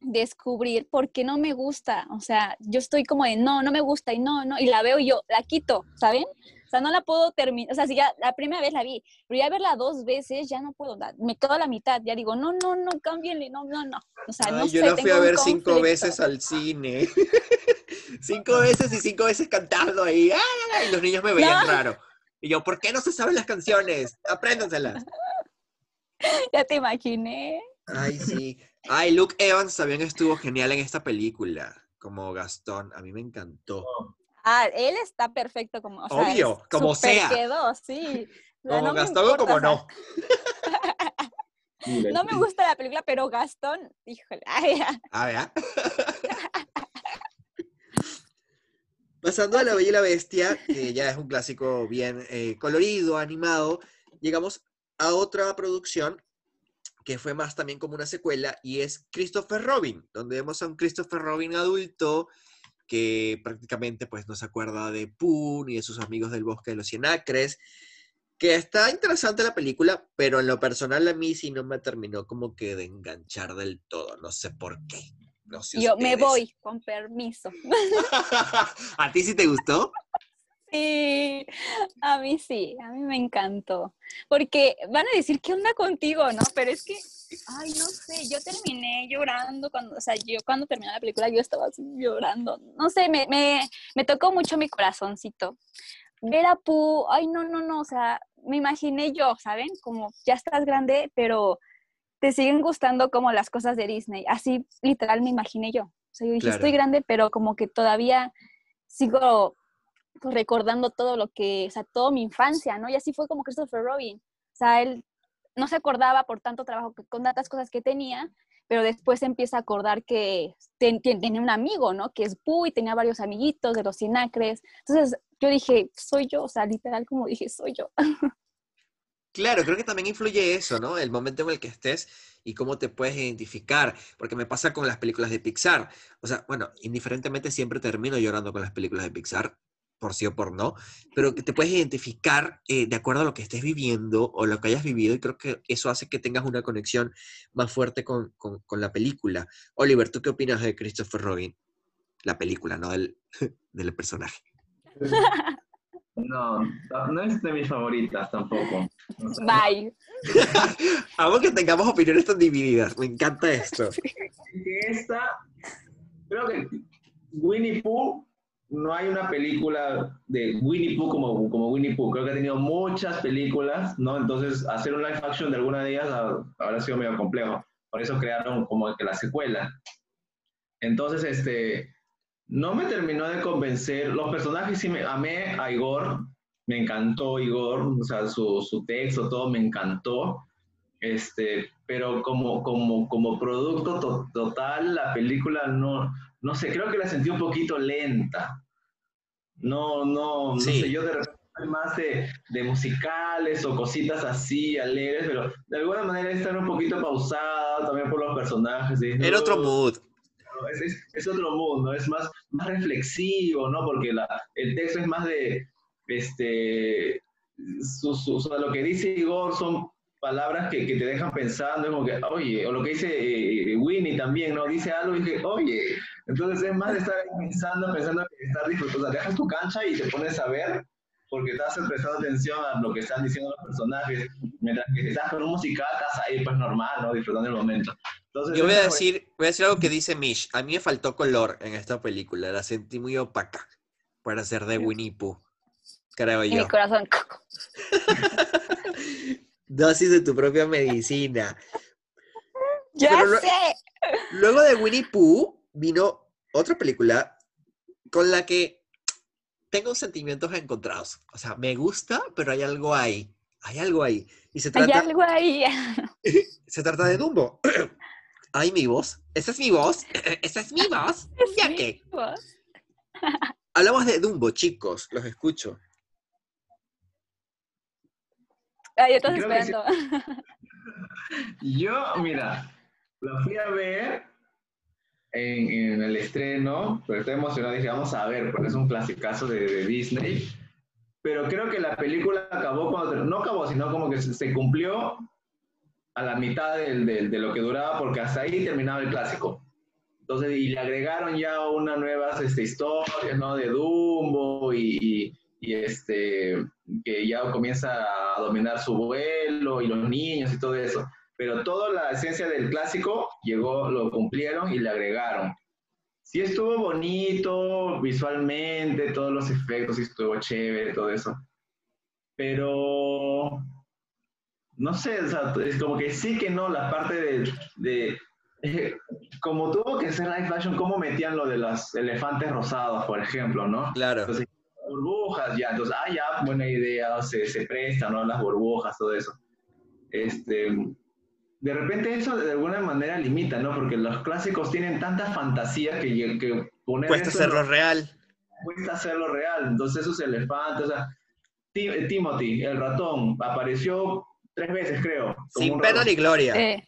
descubrir por qué no me gusta, o sea, yo estoy como de, no, no me gusta, y no, no, y la veo y yo, la quito, ¿saben? O sea, no la puedo terminar, o sea, si ya la primera vez la vi, pero ya verla dos veces ya no puedo, me quedo a la mitad, ya digo, no, no, no, cámbienle, no, no, no. O sea, no yo la fui a ver cinco veces al cine. cinco veces y cinco veces cantando ahí, y los niños me veían raro. Y yo, ¿por qué no se saben las canciones? Apréndanselas. ya te imaginé. Ay, sí. Ay, Luke Evans también estuvo genial en esta película, como Gastón. A mí me encantó. Ah, él está perfecto como, o Obvio, como sea. quedó, sí. como Gastón o como no. no me gusta la película, pero Gastón, híjole. Ah, ya. Pasando a La Bella y la Bestia, que ya es un clásico bien eh, colorido, animado, llegamos a otra producción que fue más también como una secuela y es Christopher Robin, donde vemos a un Christopher Robin adulto que prácticamente pues no se acuerda de Pooh y de sus amigos del bosque de los cien acres, que está interesante la película, pero en lo personal a mí sí no me terminó como que de enganchar del todo, no sé por qué. Yo me voy, con permiso. ¿A ti sí te gustó? Sí, a mí sí, a mí me encantó. Porque van a decir, ¿qué onda contigo, no? Pero es que, ay, no sé, yo terminé llorando cuando, o sea, yo cuando terminé la película yo estaba así llorando. No sé, me, me, me tocó mucho mi corazoncito. Ver a Pooh, ay, no, no, no, o sea, me imaginé yo, ¿saben? Como ya estás grande, pero te siguen gustando como las cosas de Disney. Así literal me imaginé yo. O sea, yo dije, estoy grande, pero como que todavía sigo recordando todo lo que, o sea, toda mi infancia, ¿no? Y así fue como Christopher Robin. O sea, él no se acordaba por tanto trabajo, con tantas cosas que tenía, pero después empieza a acordar que ten- ten- tenía un amigo, ¿no? Que es Boo y tenía varios amiguitos de los Sinacres. Entonces yo dije, soy yo, o sea, literal como dije, soy yo. Claro, creo que también influye eso, ¿no? El momento en el que estés y cómo te puedes identificar, porque me pasa con las películas de Pixar. O sea, bueno, indiferentemente siempre termino llorando con las películas de Pixar, por sí o por no, pero que te puedes identificar eh, de acuerdo a lo que estés viviendo o lo que hayas vivido y creo que eso hace que tengas una conexión más fuerte con, con- con la película. Oliver, ¿tú qué opinas de Christopher Robin? La película, no del, del personaje. No, no es de mis favoritas tampoco. O sea, Bye. Amo que tengamos opiniones tan divididas, me encanta esto. esta, creo que Winnie Pooh, no hay una película de Winnie Pooh como, como Winnie Pooh. Creo que ha tenido muchas películas, ¿no? Entonces, hacer un live action de alguna de ellas ha- habrá sido medio complejo. Por eso crearon como que la secuela. Entonces, este, no me terminó de convencer. Los personajes sí me amé a Igor, me encantó Igor, o sea, su, su texto, todo me encantó. Este, pero como, como, como producto to- total, la película no, no sé, creo que la sentí un poquito lenta. No, no, no Sí. sé, yo de repente más de, de musicales o cositas así, alegres, pero de alguna manera están un poquito pausada también por los personajes. y- En otro mood. es, es, es otro mundo, es más, más reflexivo, ¿no? Porque la, el texto es más de, este, su, su- o sea, lo que dice Igor son palabras que, que te dejan pensando, es como que, oye, o lo que dice eh, Winnie también, ¿no? Dice algo y dije, oye, entonces es más de estar ahí pensando, pensando que estar disfrutando, o sea, dejas tu cancha y te pones a ver, porque estás prestando atención a lo que están diciendo los personajes, mientras que estás con un musical, estás ahí, pues normal, ¿no? Disfrutando el momento. Entonces, Yo voy a decir, voy a decir algo que dice Mish. A mí me faltó color en esta película. La sentí muy opaca para ser de Winnie Pooh. Creo Y yo. mi corazón. Dosis de tu propia medicina. Ya Pero lo- sé. Luego de Winnie Pooh vino otra película con la que tengo sentimientos encontrados. O sea, me gusta, pero hay algo ahí. Hay algo ahí. Y se Hay trata, algo ahí. se trata de Dumbo. Ay, mi voz. Esa es mi voz. Esa es mi voz. ¿Ya qué? Hablamos de Dumbo, chicos. Los escucho. Ay, yo estás sí. mira, la fui a ver en, en el estreno, pero estoy emocionado, dije, vamos a ver, porque es un clasicazo de, de Disney. Pero creo que la película acabó cuando, no acabó, sino como que se, se cumplió a la mitad del- del- de lo que duraba, porque hasta ahí terminaba el clásico. Entonces, y le agregaron ya unas nuevas este, historias, ¿no? De Dumbo y, y- y, este, que ya comienza a dominar su vuelo y los niños y todo eso. Pero toda la esencia del clásico llegó, lo cumplieron y le agregaron. Sí estuvo bonito visualmente, todos los efectos, sí estuvo chévere, todo eso. Pero no sé, o sea, es como que sí que no, la parte de, de- eh, como tuvo que ser live action, cómo metían lo de los elefantes rosados, por ejemplo, ¿no? Claro. Entonces, burbujas, ya, entonces, ah, ya, buena idea, se, se prestan, ¿no? Las burbujas, todo eso. Este, de repente eso de alguna manera limita, ¿no? Porque los clásicos tienen tanta fantasía que, que poner Cuesta eso hacerlo real. cuesta hacerlo real. Entonces esos elefantes, o sea, Ti- eh, Timothy, el ratón, apareció tres veces, creo. Sin pena ni gloria. Eh,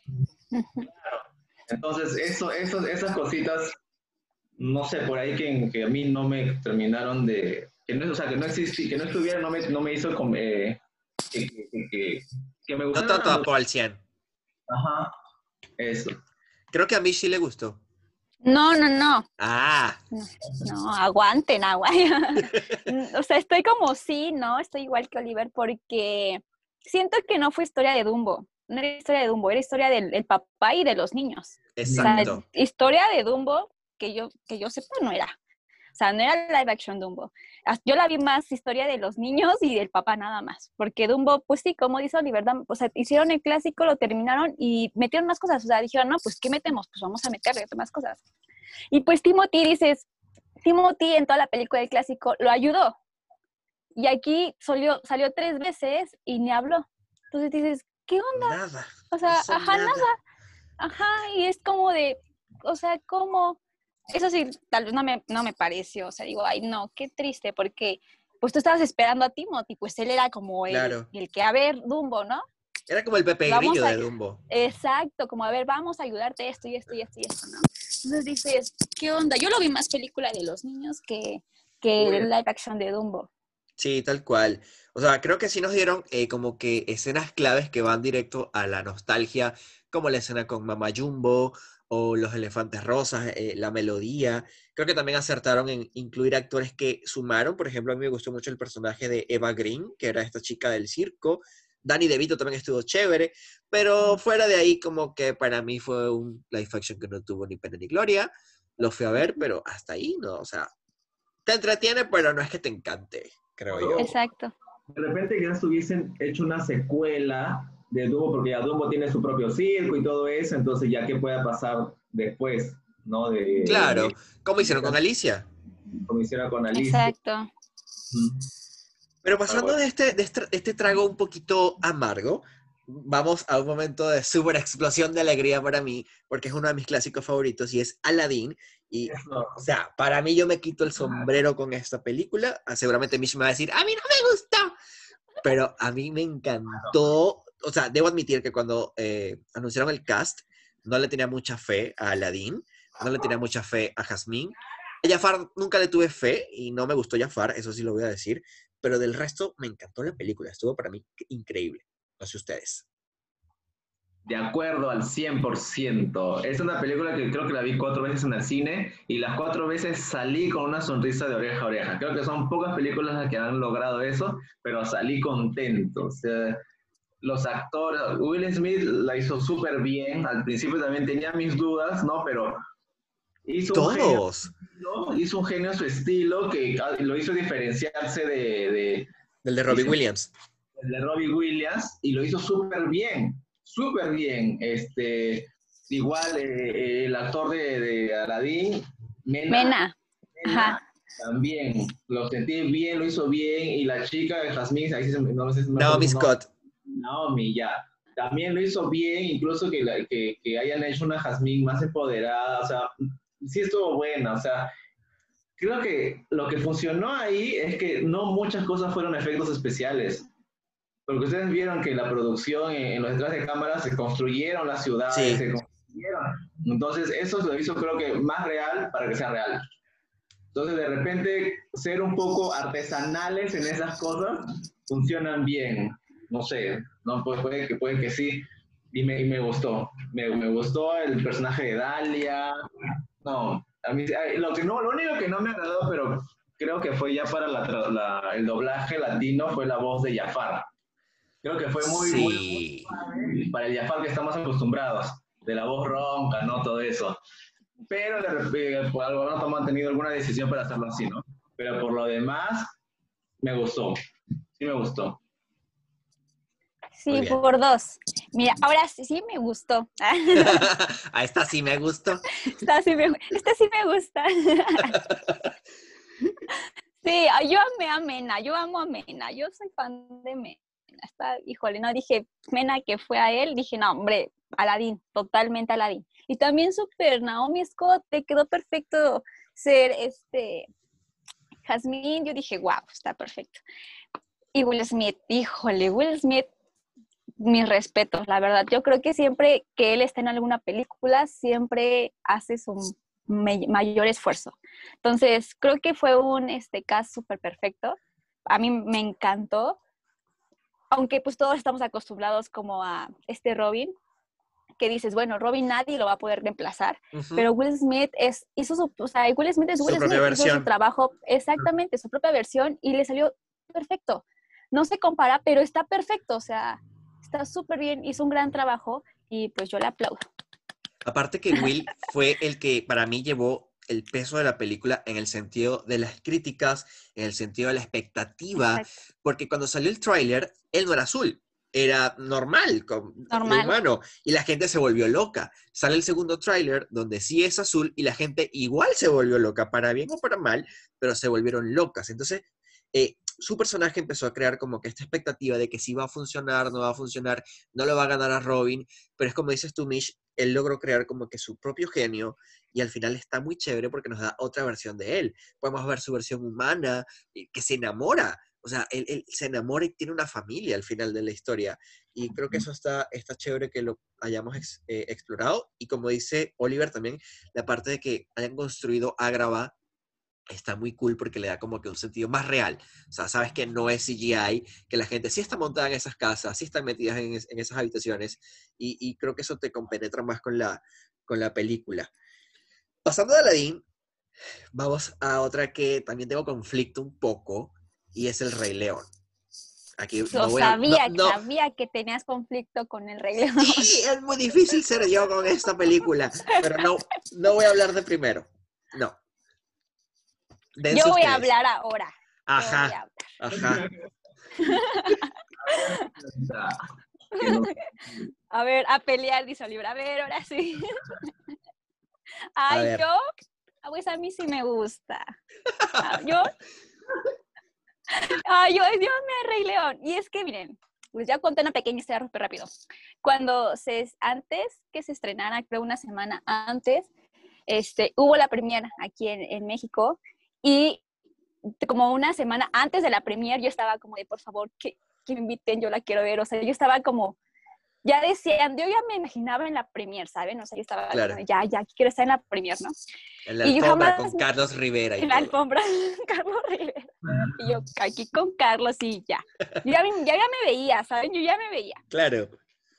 Entonces, eso, eso, esas cositas, no sé, por ahí que, que a mí no me terminaron de... Que no, o sea, que no existí, que no estuviera, no me, no me hizo eh, que, que, que- que- que me No gustara. tanto a Paul 100. Ajá, eso. Creo que a mí sí le gustó. No, no, no. Ah, No, aguanten, aguanten. o sea, estoy como sí, ¿no? Estoy igual que Oliver porque siento que no fue historia de Dumbo. No era historia de Dumbo, era historia del, del papá y de los niños. O sea, exacto. historia de Dumbo que yo, que yo sepa no era. O sea, no era live action Dumbo. Yo la vi más historia de los niños y del papá nada más. Porque Dumbo, pues sí, como dice Oliver, o sea, hicieron el clásico, lo terminaron y metieron más cosas. O sea, dijeron, no, pues ¿qué metemos? Pues vamos a meterle más cosas. Y pues Timothy, dices, Timothy en toda la película del clásico lo ayudó. Y aquí salió, salió tres veces y ni habló. Entonces dices, ¿qué onda? Nada. O sea, ajá, nada. Ajá, y es como de, o sea, como, eso sí, tal vez no me, no me pareció, o sea, digo, ay, no, qué triste, porque pues tú estabas esperando a Timothy, pues él era como el, Claro. el que, a ver, Dumbo, ¿no? Era como el Pepe Vamos Grillo a- de Dumbo. Exacto, como a ver, vamos a ayudarte esto y esto y esto y esto, ¿no? Entonces dices, ¿qué onda? Yo lo vi más película de los niños que, que el live action de Dumbo. Sí, tal cual. O sea, creo que sí nos dieron eh, como que escenas claves que van directo a la nostalgia, como la escena con Mama Jumbo o los elefantes rosas, eh, la melodía. Creo que también acertaron en incluir actores que sumaron. Por ejemplo, a mí me gustó mucho el personaje de Eva Green, que era esta chica del circo. Danny DeVito también estuvo chévere, pero fuera de ahí como que para mí fue un live action que no tuvo ni pena ni gloria. Lo fui a ver, pero hasta ahí, ¿no? O sea, te entretiene, pero no es que te encante, creo yo. Exacto. De repente quizás hubiesen hecho una secuela de Dumbo, porque ya Dumbo tiene su propio circo y todo eso, entonces ya qué pueda pasar después, ¿no? De, Claro, de- como hicieron con Alicia. como hicieron con Alicia. Exacto. Pero pasando bueno. de este, de este, este trago un poquito amargo, vamos a un momento de súper explosión de alegría para mí, porque es uno de mis clásicos favoritos y es Aladdin. Y, Eso. o sea, para mí yo me quito el sombrero con esta película. Seguramente Mish me va a decir, a mí no me gustó. Pero a mí me encantó. O sea, debo admitir que cuando eh, anunciaron el cast, no le tenía mucha fe a Aladdin, no le tenía mucha fe a Jasmine. A Jafar nunca le tuve fe y no me gustó Jafar, eso sí lo voy a decir. Pero del resto me encantó la película, estuvo para mí increíble. No sé ustedes. De acuerdo al 100%. Es una película que creo que la vi cuatro veces en el cine y las cuatro veces salí con una sonrisa de oreja a oreja. Creo que son pocas películas las que han logrado eso, pero salí contento. O sea, los actores, Will Smith la hizo súper bien. Al principio también tenía mis dudas, ¿no? Pero hizo un genio, Todos. ¿no? hizo un genio a su estilo que lo hizo diferenciarse de, de, Del de Robbie. Williams. de Robbie Williams y lo hizo súper bien, súper bien. Este, igual eh, el actor de, de Aladdin, Mena, Mena. Mena, Ajá. también lo sentí bien, lo hizo bien. Y la chica de Jasmine, ahí sí no sé si me Naomi. Scott. Naomi, ya. También lo hizo bien, incluso que, la- que, que hayan hecho una Jasmine más empoderada, o sea, sí estuvo buena, o sea, creo que lo que funcionó ahí es que no muchas cosas fueron efectos especiales. Porque ustedes vieron que la producción en, en los detrás de cámara se construyeron las ciudades, Sí. se construyeron. Entonces, eso lo hizo creo que más real para que sea real. Entonces, de repente, ser un poco artesanales en esas cosas funcionan bien. No sé, no Pu- puede que puede que sí. Y me, y me gustó. Me, me gustó el personaje de Dalia. No, a mí lo que no, lo único que no me agradó, pero creo que fue ya para la el doblaje latino fue la voz de Jafar. Creo que fue muy, muy- muy Sí. suave para el Jafar que estamos acostumbrados, de la voz ronca, ¿no? Todo eso. Pero de repente, por algo no han tenido alguna decisión para hacerlo así, ¿no? Pero por lo demás, me gustó. Sí me gustó. Sí, por dos. Mira, ahora sí, sí me gustó. a esta sí me gustó. Esta sí me, esta sí me gusta. Sí, yo amé a Mena, yo amo a Mena, yo soy fan de Mena. Está, híjole, no dije Mena que fue a él, dije, no, hombre, Aladín, totalmente Aladín. Y también super Naomi Scott, te quedó perfecto ser este Jasmine, yo dije, wow, está perfecto. Y Will Smith, híjole, Will Smith, mis respetos, la verdad. Yo creo que siempre que él está en alguna película, siempre hace su mayor esfuerzo. Entonces, creo que fue un este, cast súper perfecto. A mí me encantó. Aunque pues todos estamos acostumbrados como a este Robin, que dices, bueno, Robin nadie lo va a poder reemplazar, Ujú. pero Will Smith es, hizo su, o sea, Will Smith es Su Will propia Smith, hizo su trabajo exactamente, su propia versión y le salió perfecto. No se compara, pero está perfecto, o sea, está súper bien, hizo un gran trabajo y pues yo le aplaudo. Aparte que Will fue el que para mí llevó el peso de la película en el sentido de las críticas, en el sentido de la expectativa, Exacto. porque cuando salió el tráiler, él no era azul, era normal, como Normal. humano, y la gente se volvió loca. Sale el segundo tráiler donde sí es azul y la gente igual se volvió loca, para bien o para mal, pero se volvieron locas. Entonces, eh, su personaje empezó a crear como que esta expectativa de que sí va a funcionar, no va a funcionar, no lo va a ganar a Robin, pero es como dices tú, Mish, él logró crear como que su propio genio y al final está muy chévere porque nos da otra versión de él. Podemos ver su versión humana, que se enamora, o sea, él, él se enamora y tiene una familia al final de la historia. Y creo que eso está, está chévere que lo hayamos ex- eh, explorado. Y como dice Oliver también, la parte de que hayan construido Agrava está muy cool porque le da como que un sentido más real. O sea, sabes que no es CGI, que la gente sí está montada en esas casas, sí están metidas en, es- en esas habitaciones. Y, y creo que eso te compenetra más con la, con la película. Pasando de Aladdin, vamos a otra que también tengo conflicto un poco, y es El Rey León. Aquí Lo no voy a- no- sabía, no, sabía que tenías conflicto con el Rey León. Sí, es muy difícil ser yo con esta película, pero no, no voy a hablar de primero. No. Yo voy ustedes. a hablar ahora. Ajá, hablar. ajá. A ver, a pelear, dice Oliver. A ver, ahora sí. Ay, yo, ah, pues a mí sí me gusta. Ah, Yo, ay, yo, Dios mío, Rey León. Y es que, miren, pues ya conté una pequeña historia súper rápido. Cuando se, antes que se estrenara, creo una semana antes, este, hubo la premiere aquí en, en México y como una semana antes de la premiere yo estaba como de, por favor, que, que me inviten, yo la quiero ver. O sea, yo estaba como, ya decían, yo ya me imaginaba en la premier, ¿saben? O sea, yo estaba Claro. como, ya, ya quiero estar en la premier, ¿no? En la Y yo alfombra jamás con Carlos Rivera y En la alfombra, Carlos Rivera. Y yo aquí con Carlos y ya. Yo ya, me- ya, ya me veía, ¿saben? Yo ya me veía. Claro.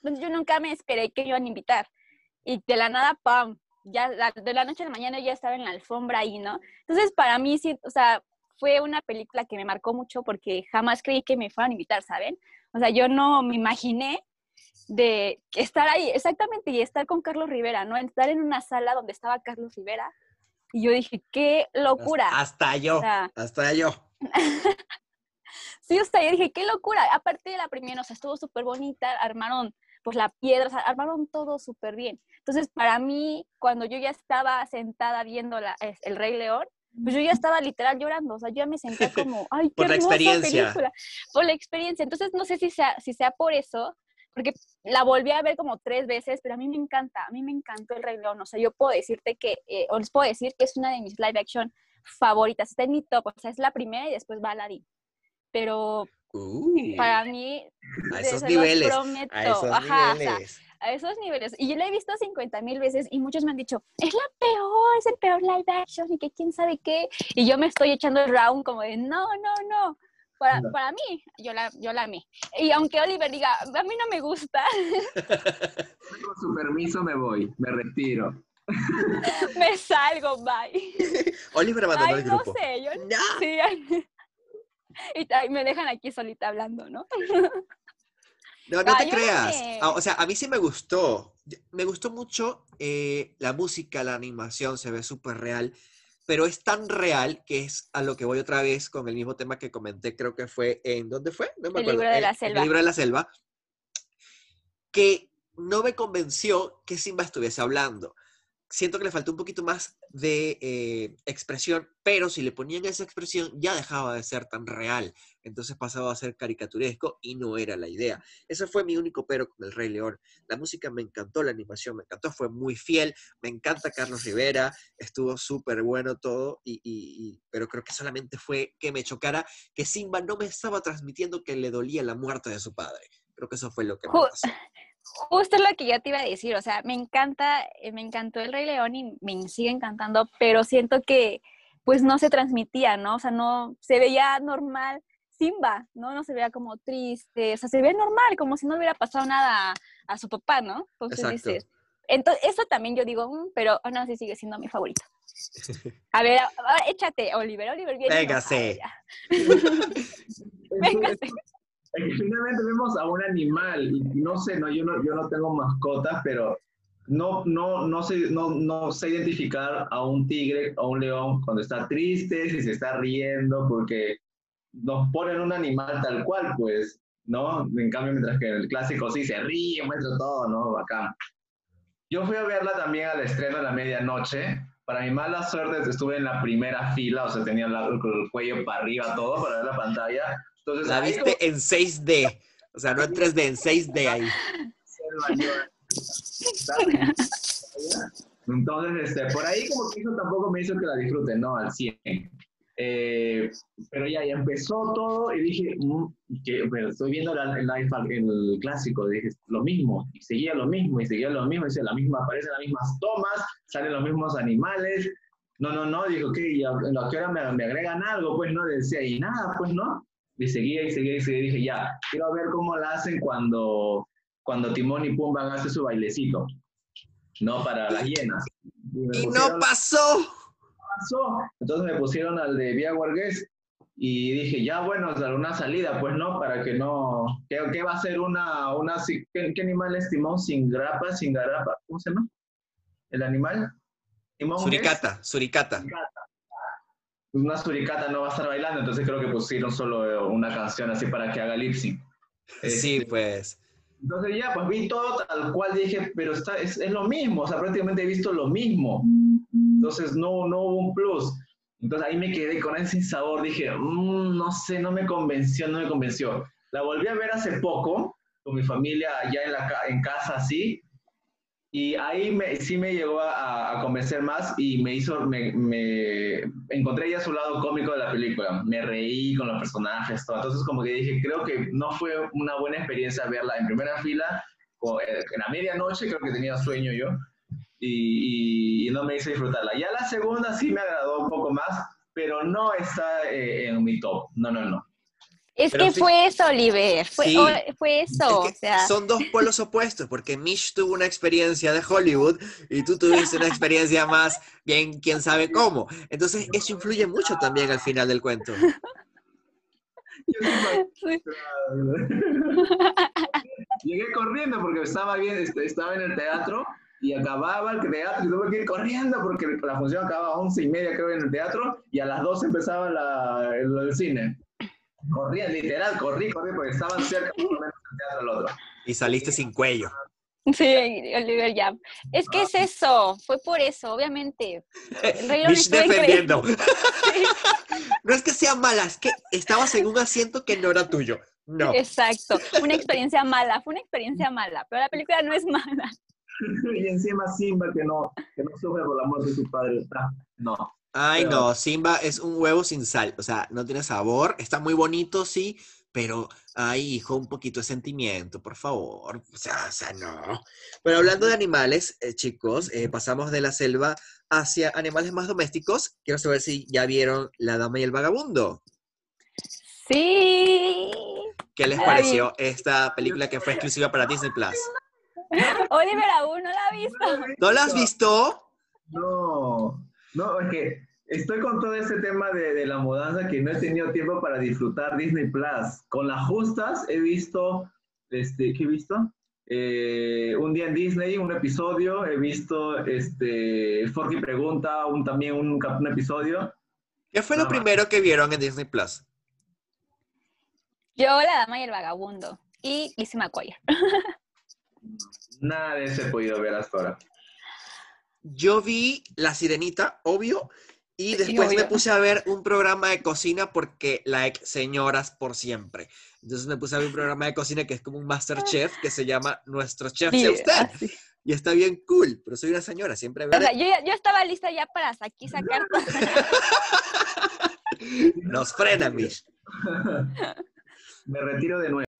Entonces yo nunca me esperé que me iban a invitar. Y de la nada, ¡pam! Ya de la noche a la mañana ya estaba en la alfombra ahí, ¿no? Entonces para mí sí, o sea, fue una película que me marcó mucho porque jamás creí que me fueran a invitar, ¿saben? O sea, yo no me imaginé de estar ahí, exactamente, y estar con Carlos Rivera, ¿no? Estar en una sala donde estaba Carlos Rivera. Y yo dije, qué locura. Hasta yo, O sea, hasta yo. Sí, o sea, yo dije, qué locura. Aparte de la primera, o sea, estuvo súper bonita, armaron pues la piedra, o sea, armaron todo súper bien. Entonces, para mí, cuando yo ya estaba sentada viendo la, El Rey León, pues yo ya estaba literal llorando, o sea, yo ya me sentía como, ay, qué Por la hermosa experiencia. película. Por la experiencia. Entonces, no sé si sea, si sea por eso, porque la volví a ver como tres veces, pero a mí me encanta, a mí me encantó El Rey León. O sea, yo puedo decirte que, eh, o les puedo decir que es una de mis live action favoritas, está en mi top, o sea, es la primera y después va Aladdin. Pero Uh, para mí, a esos niveles. prometo, A esos ajá, o sea, niveles. A esos niveles. Y yo la he visto 50 mil veces y muchos me han dicho, es la peor, es el peor live action y que quién sabe qué. Y yo me estoy echando el round como de, no, no, no. Para, No. para mí, yo la, yo la amé. Y aunque Oliver diga, a mí no me gusta, Con su permiso me voy, me retiro. me salgo, bye. Oliver abandonó Ay, el no grupo. sé, yo ¡No! sí. Y me dejan aquí solita hablando, ¿no? No, no Ah, te creas. Ah, O sea, a mí sí me gustó. Me gustó mucho eh, la música, la animación, se ve súper real, pero es tan real que es a lo que voy otra vez con el mismo tema que comenté, creo que fue en, ¿dónde fue? No me El acuerdo. libro de en- la selva. el libro de la selva, que no me convenció que Simba estuviese hablando. Siento que le faltó un poquito más de eh, expresión, pero si le ponían esa expresión ya dejaba de ser tan real. Entonces pasaba a ser caricaturesco y no era la idea. Ese fue mi único pero con El Rey León. La música me encantó, la animación me encantó, fue muy fiel. Me encanta Carlos Rivera, estuvo súper bueno todo, y, y- y- pero creo que solamente fue que me chocara que Simba no me estaba transmitiendo que le dolía la muerte de su padre. Creo que eso fue lo que me pasó. Justo es lo que yo te iba a decir, o sea, me encanta, eh, me encantó el Rey León y me sigue encantando, pero siento que pues no se transmitía, ¿no? O sea, no se veía normal Simba, ¿no? No se veía como triste, o sea, se veía normal, como si no hubiera pasado nada a, a su papá, ¿no? Entonces Exacto. dices, entonces eso también yo digo, "Mm", pero aún así sigue siendo mi favorito. A ver, ahora échate, Oliver, Oliver viene. Véngase. Véngase. Finalmente vemos a un animal y no sé, no, yo, no, yo no tengo mascotas, pero no, no, no, sé, no, no sé identificar a un tigre o un león cuando está triste, si se está riendo, porque nos ponen un animal tal cual, pues, ¿no? En cambio, mientras que el clásico sí se ríe, muestra todo, ¿no? Bacán. Yo fui a verla también al estreno a la medianoche. Para mi mala suerte estuve en la primera fila, o sea, tenía el cuello para arriba, todo, para ver la pantalla. Entonces, La viste en 6D, o sea, no en 3D, en 6D ahí. Entonces, este, por ahí como que eso tampoco me hizo que la disfrute, ¿no? Al 100. Eh, pero ya, ya empezó todo y dije, mm, que, pero estoy viendo la, el, el, clásico, dije, lo mismo, y seguía lo mismo, y seguía lo mismo, y la misma, aparecen las mismas tomas, salen los mismos animales. No, no, no, dijo, que a qué hora me, me, agregan algo? Pues no, decía, y nada, pues no. Y seguía y seguía y seguía, y dije, ya, quiero ver cómo la hacen cuando, cuando Timón y Pumba hacen su bailecito. No para las hienas. Y, no pasó. pasó. Entonces me pusieron al de Vía Guargués y dije, ya bueno, una salida, pues no, para que no. ¿Qué, qué va a ser una. una ¿qué, animal es timón sin grapa, sin garapa? ¿Cómo se llama? ¿El animal? ¿Timón suricata, suricata. Una suricata no va a estar bailando, entonces creo que pusieron solo una canción así para que haga lip sync. Sí, este, pues. Entonces ya, pues vi todo tal cual dije, pero está, es, es, lo mismo, o sea, prácticamente he visto lo mismo. Entonces no, no hubo un plus. Entonces ahí me quedé con ese sabor, dije, mmm, no sé, no me convenció, no me convenció. La volví a ver hace poco, con mi familia allá en, la, en casa así, y ahí me, sí me llegó a, a, convencer más y me hizo, me, me, encontré ya su lado cómico de la película. Me reí con los personajes, todo. Entonces como que dije, creo que no fue una buena experiencia verla en primera fila, en la medianoche, creo que tenía sueño yo, y, y, no me hice disfrutarla. Ya la segunda sí me agradó un poco más, pero no está eh, en mi top. No, no, no. Es que fue eso, Oliver, fue, fue eso. o sea. Son dos polos opuestos, porque Mish tuvo una experiencia de Hollywood y tú tuviste una experiencia más bien quién sabe cómo. Entonces, eso influye mucho también al final del cuento. Llegué corriendo porque estaba bien, este, estaba en el teatro y acababa el teatro y tuve que ir corriendo porque la función acababa a once y media creo en el teatro y a las dos empezaba la, el, el cine. Corría, literal, corrí, corrí, porque estaban cerca por lo menos el teatro al otro. Y saliste sin cuello. Sí, Oliver ya. Es que es eso, fue por eso, obviamente. El rey defendiendo. No es que sea mala, es que estabas en un asiento que no era tuyo. No. Exacto, una experiencia mala, fue una experiencia mala, pero la película no es mala. y encima Simba que no, que no sufre por la muerte de su padre. No. Ay, no, Simba es un huevo sin sal, o sea, no tiene sabor, está muy bonito, sí, pero, ay, hijo, un poquito de sentimiento, por favor, o sea, o sea no. Pero hablando de animales, eh, chicos, eh, pasamos de la selva hacia animales más domésticos. Quiero saber si ya vieron La Dama y el Vagabundo. Sí. ¿Qué les pareció esta película que fue exclusiva para Disney Plus? Oliver aún no la ha visto. ¿No la has visto? No. No, es que estoy con todo este tema de, de, la mudanza que no he tenido tiempo para disfrutar Disney Plus. Con las justas he visto, este, ¿qué he visto? Eh, un día en Disney, un episodio, he visto este, Forky Pregunta, un, también un, un episodio. ¿Qué fue lo primero que vieron en Disney Plus? Yo, La Dama y el Vagabundo y Lizzie McGuire. Nada de eso he podido ver hasta ahora. Yo vi La Sirenita, obvio, y después me puse a ver un programa de cocina porque, like, señoras por siempre. Entonces me puse a ver un programa de cocina que es como un Masterchef que se llama Nuestro Chef sea usted. Y está bien cool, pero soy una señora, siempre veo. O sea, yo, yo, estaba lista ya para aquí sacar. Nos frena, Mish. Me retiro de nuevo.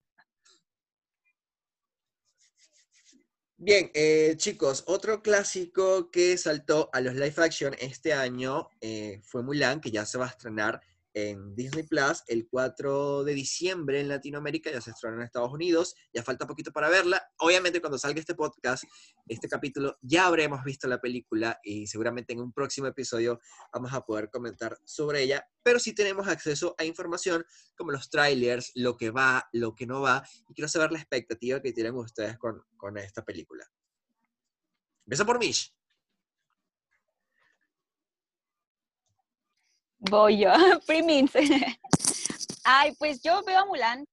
Bien, eh, chicos, otro clásico que saltó a los live action este año eh, fue Mulan, que ya se va a estrenar en Disney Plus el 4 de diciembre en Latinoamérica, ya se estrenó en Estados Unidos, ya falta poquito para verla. Obviamente cuando salga este podcast, este capítulo, ya habremos visto la película y seguramente en un próximo episodio vamos a poder comentar sobre ella, pero sí tenemos acceso a información como los trailers, lo que va, lo que no va, y quiero saber la expectativa que tienen ustedes con, con esta película. Empieza por Mish. Voy yo, Primins. Ay, pues yo veo a Mulan.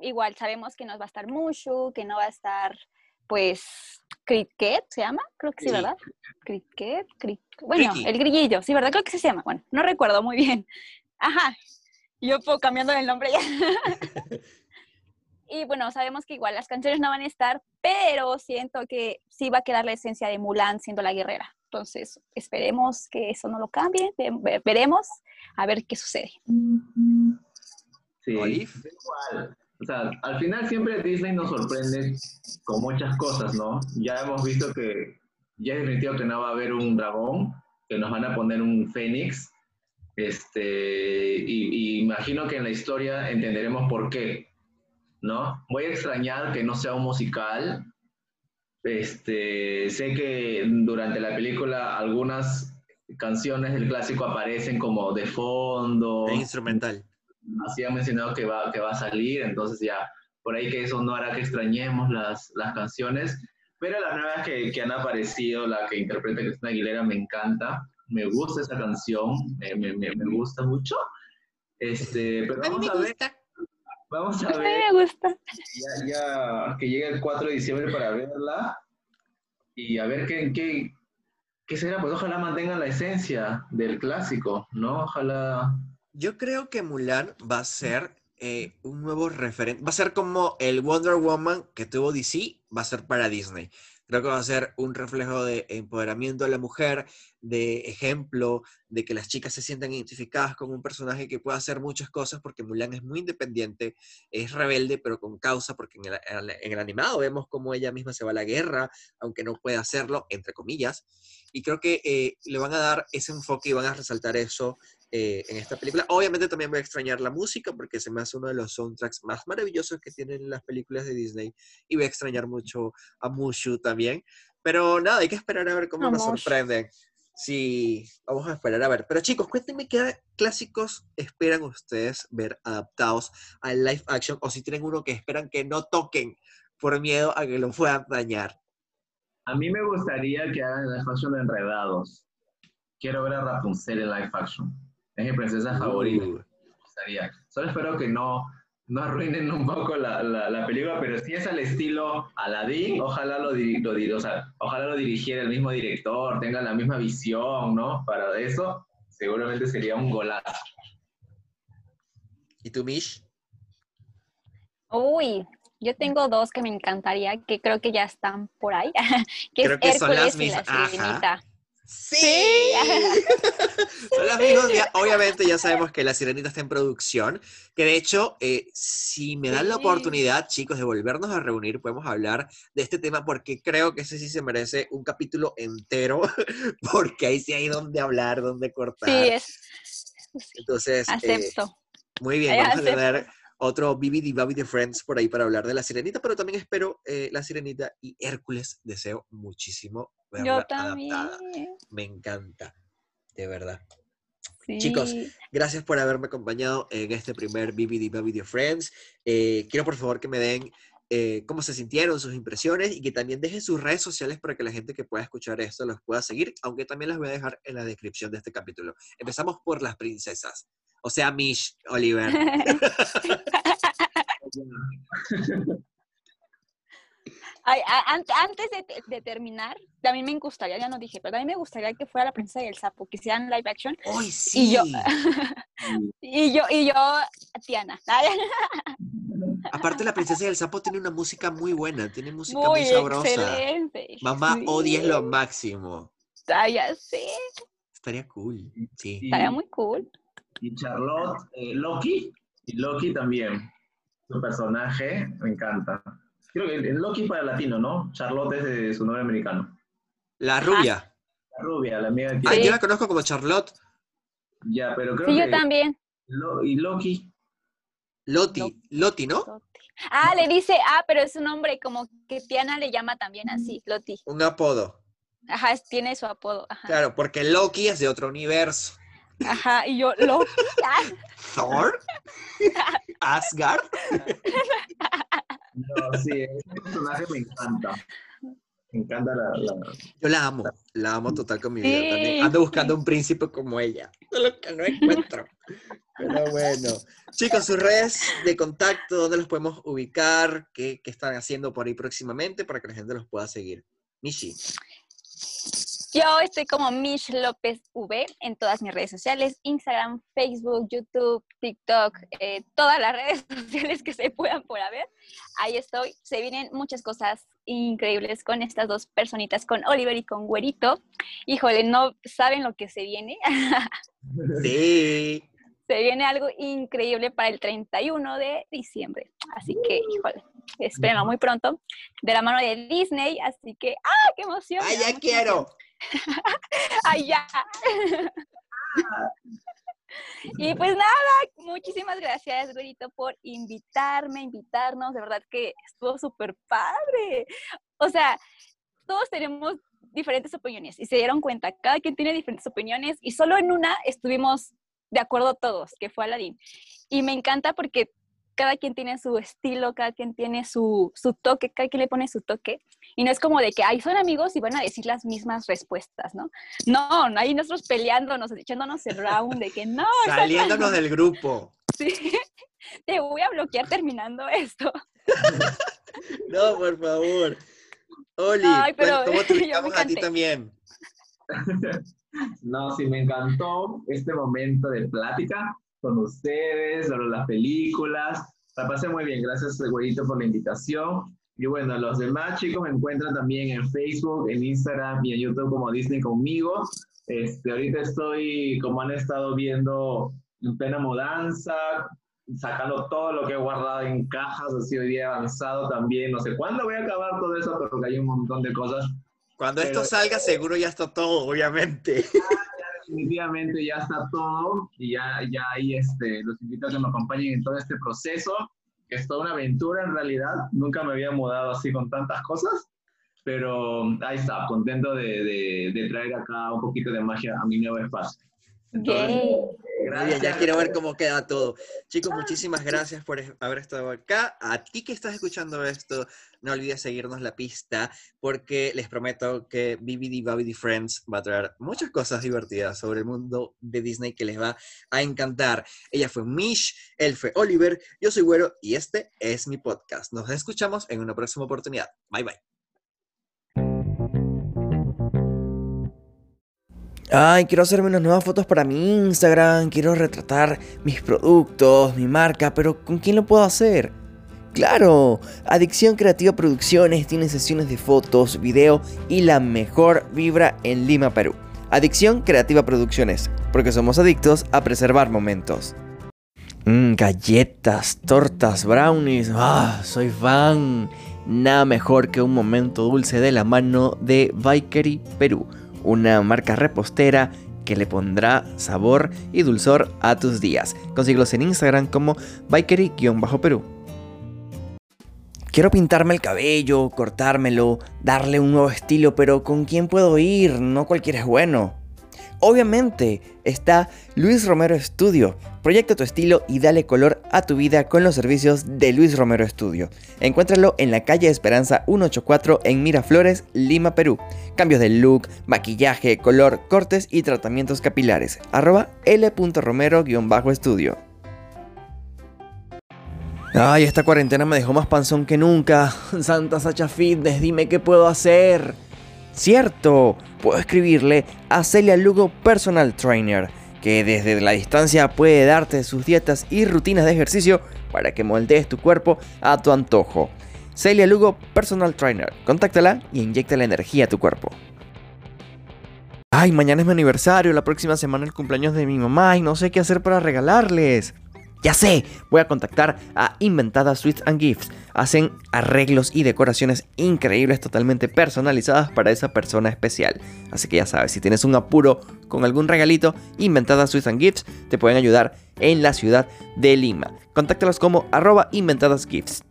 Igual sabemos que nos va a estar Mushu, que no va a estar, pues, Cricket, ¿se llama? Creo que sí, ¿verdad? Cricket, bueno, el grillillo, sí, ¿verdad? Creo que se llama. Bueno, no recuerdo muy bien. Ajá. Yo puedo cambiando el nombre ya. Y bueno, sabemos que igual las canciones no van a estar, pero siento que sí va a quedar la esencia de Mulan siendo la guerrera. Entonces, esperemos que eso no lo cambie, ve- veremos a ver qué sucede. Sí, igual. O sea, al final siempre Disney nos sorprende con muchas cosas, ¿no? Ya hemos visto que ya es definitivo que no va a haber un dragón, que nos van a poner un fénix. Este, y, y imagino que en la historia entenderemos por qué, ¿no? Voy a extrañar que no sea un musical. Este, sé que durante la película algunas canciones del clásico aparecen como de fondo. Es instrumental. así ha mencionado que va, que va a salir, entonces ya, por ahí que eso no hará que extrañemos las, las canciones, pero las nuevas que, que han aparecido, la que interpreta Cristina Aguilera, me encanta, me gusta esa canción, me, me, me- me gusta mucho, este, pero vamos a ver, vamos a A mí ver, me gusta. ya, ya que llegue el 4 de diciembre para verla, y a ver qué, qué, qué será, pues ojalá mantengan la esencia del clásico, ¿no? Ojalá... Yo creo que Mulan va a ser eh, un nuevo referente. Va a ser como el Wonder Woman que tuvo DC, va a ser para Disney. Creo que va a ser un reflejo de empoderamiento de la mujer, de ejemplo, de que las chicas se sientan identificadas con un personaje que pueda hacer muchas cosas, porque Mulan es muy independiente, es rebelde, pero con causa, porque en el, en el animado vemos cómo ella misma se va a la guerra, aunque no puede hacerlo, entre comillas. Y creo que eh, le van a dar ese enfoque y van a resaltar eso eh, en esta película. Obviamente también voy a extrañar la música porque se me hace uno de los soundtracks más maravillosos que tienen las películas de Disney y voy a extrañar mucho a Mushu también. Pero nada, hay que esperar a ver cómo nos sorprenden. Sí, vamos a esperar a ver. Pero chicos, cuéntenme qué clásicos esperan ustedes ver adaptados al live action o si tienen uno que esperan que no toquen por miedo a que lo puedan dañar. A mí me gustaría que hagan live action de Enredados. Quiero ver a Rapunzel en live action. Es mi princesa favorita. Uh, Me gustaría. Solo espero que no, no arruinen un poco la, la, la película, pero si es al estilo Aladdin, ojalá lo, diri- lo, o sea, ojalá lo dirigiera el mismo director, tenga la misma visión, ¿no? Para eso, seguramente sería un golazo. ¿Y tú, Mish? Uy, yo tengo dos que me encantaría, que creo que ya están por ahí, que Creo es que son las Hércules y la. Sirenita. Sí. Mismas. ya- obviamente ya sabemos que La Sirenita está en producción, que de hecho, eh, si me dan la oportunidad, chicos, de volvernos a reunir, podemos hablar de este tema porque creo que ese sí se merece un capítulo entero, porque ahí sí hay donde hablar, donde cortar. Sí, es, Entonces, eh, acepto. muy bien, Ay, vamos a tener otro Bibidi Babidi Friends por ahí para hablar de La Sirenita, pero también espero eh, La Sirenita y Hércules. Deseo muchísimo verla Yo también. adaptada. Me encanta, de verdad. Sí. Chicos, Gracias por haberme acompañado en este primer BBD Babidi Friends. Eh, quiero por favor que me den eh, cómo se sintieron, sus impresiones y que también dejen sus redes sociales para que la gente que pueda escuchar esto los pueda seguir, aunque también las voy a dejar en la descripción de este capítulo. Empezamos por las princesas, o sea, Mish, Oliver. Ay, a- an- antes de, de terminar, también me gustaría, ya no dije, pero también me gustaría que fuera la princesa y el sapo, que hicieran live action. ¡Ay, sí! Y yo, y yo, y yo, Tiana. Aparte, la princesa y el sapo tiene una música muy buena, tiene música muy, Muy sabrosa. excelente. Mamá, Sí. Es lo máximo. Ay, ya sé. Estaría cool, sí. Estaría muy cool. Y Charlotte, eh, Loki, y Loki también. Su personaje me encanta. Creo que el Loki para latino, ¿no? Charlotte es de su nombre americano. La rubia. La rubia, la amiga de Sí. yo la conozco como Charlotte. Ya, pero creo Sí, que. yo también. Lo- y Loki. Loti, Loti, ¿no? Ah, le dice, ah, pero es un nombre como que Tiana le llama también así, Loti. Un apodo. Ajá, tiene su apodo. Ajá, Claro, porque Loki es de otro universo. Ajá y yo, Loki. ah, Thor, Asgard. No, sí, ese personaje me encanta. Me encanta la. la- Yo la amo, la amo total con mi vida Sí, también. Ando buscando un príncipe como ella. Solo que no encuentro. Pero bueno. Chicos, sus redes de contacto, ¿dónde los podemos ubicar? ¿Qué, qué están haciendo por ahí próximamente para que la gente los pueda seguir? Mishi. Yo estoy como Mish López V en todas mis redes sociales, Instagram, Facebook, YouTube, TikTok, eh, todas las redes sociales que se puedan por haber. Ahí estoy. Se vienen muchas cosas increíbles con estas dos personitas, con Oliver y con Güerito. Híjole, no saben lo que se viene. Sí. se viene algo increíble para el 31 de diciembre. Así que, híjole, espérenlo muy pronto. De la mano de Disney. Así que, ¡ah, qué emoción! ¡Ay, me da ya quiero! emoción. ¡Ay, ya! Y pues nada, muchísimas gracias, Güerito, por invitarme, invitarnos. De verdad que estuvo súper padre. O sea, todos tenemos diferentes opiniones y se dieron cuenta, cada quien tiene diferentes opiniones y solo en una estuvimos de acuerdo todos, que fue Aladdin. Y me encanta porque cada quien tiene su estilo, cada quien tiene su, su toque, cada quien le pone su toque. Y no es como de que, ay, son amigos y van a decir las mismas respuestas, ¿no? No, no hay nosotros peleándonos, echándonos el round de que no, esa no". Saliéndonos del grupo. Sí. Te voy a bloquear terminando esto. No, por favor. Oli, Ay, pero ¿cómo te ubicamos a ti también? No, sí, me encantó este momento de plática con ustedes sobre las películas. La pasé muy bien, gracias, Güerito, por la invitación. Y bueno, los demás chicos me encuentran también en Facebook, en Instagram y en YouTube como Disney conmigo. Este, ahorita estoy, como han estado viendo, en plena mudanza, sacando todo lo que he guardado en cajas, así hoy día avanzado también. No sé cuándo voy a acabar todo eso, pero que hay un montón de cosas Cuando esto Pero- salga, seguro ya está todo, obviamente. definitivamente ya está todo y ya, ya ahí este, los invito a que me acompañen en todo este proceso, que es toda una aventura en realidad. Nunca me había mudado así con tantas cosas, pero ahí está, contento de, de, de traer acá un poquito de magia a mi nuevo espacio. Entonces, Yay. Muy bien, ya quiero ver cómo queda todo. Chicos, muchísimas gracias por haber estado acá. A ti que estás escuchando esto, no olvides seguirnos la pista porque les prometo que BBD Babidi Friends va a traer muchas cosas divertidas sobre el mundo de Disney que les va a encantar. Ella fue Mish, él fue Oliver, yo soy Güero y este es mi podcast. Nos escuchamos en una próxima oportunidad. Bye bye. Ay, quiero hacerme unas nuevas fotos para mi Instagram, quiero retratar mis productos, mi marca, pero ¿con quién lo puedo hacer? Claro, Adicción Creativa Producciones tiene sesiones de fotos, video y la mejor vibra en Lima, Perú. Adicción Creativa Producciones, porque somos adictos a preservar momentos. Mmm, galletas, tortas, brownies, ah, soy fan. Nada mejor que un momento dulce de la mano de Bakery Perú, una marca repostera que le pondrá sabor y dulzor a tus días. Consíguelos en Instagram como Bakery-Perú. Quiero pintarme el cabello, cortármelo, darle un nuevo estilo, pero ¿con quién puedo ir? No cualquiera es bueno. Obviamente está Luis Romero Studio. Proyecta tu estilo y dale color a tu vida con los servicios de Luis Romero Studio. Encuéntralo en la calle Esperanza 184 en Miraflores, Lima, Perú. Cambios de look, maquillaje, color, cortes y tratamientos capilares. Arroba l.romero-estudio. Ay, esta cuarentena me dejó más panzón que nunca. Santa Sacha Fitness, dime qué puedo hacer. Cierto, puedo escribirle a Celia Lugo Personal Trainer, que desde la distancia puede darte sus dietas y rutinas de ejercicio para que moldees tu cuerpo a tu antojo. Celia Lugo Personal Trainer, contáctala y inyecta la energía a tu cuerpo. Ay, mañana es mi aniversario, la próxima semana el cumpleaños de mi mamá y no sé qué hacer para regalarles. Ya sé, voy a contactar a Inventada Sweets and Gifts. Hacen arreglos y decoraciones increíbles totalmente personalizadas para esa persona especial. Así que ya sabes, si tienes un apuro con algún regalito, Inventada Sweets and Gifts te pueden ayudar en la ciudad de Lima. Contáctalos como arroba inventadas gifts.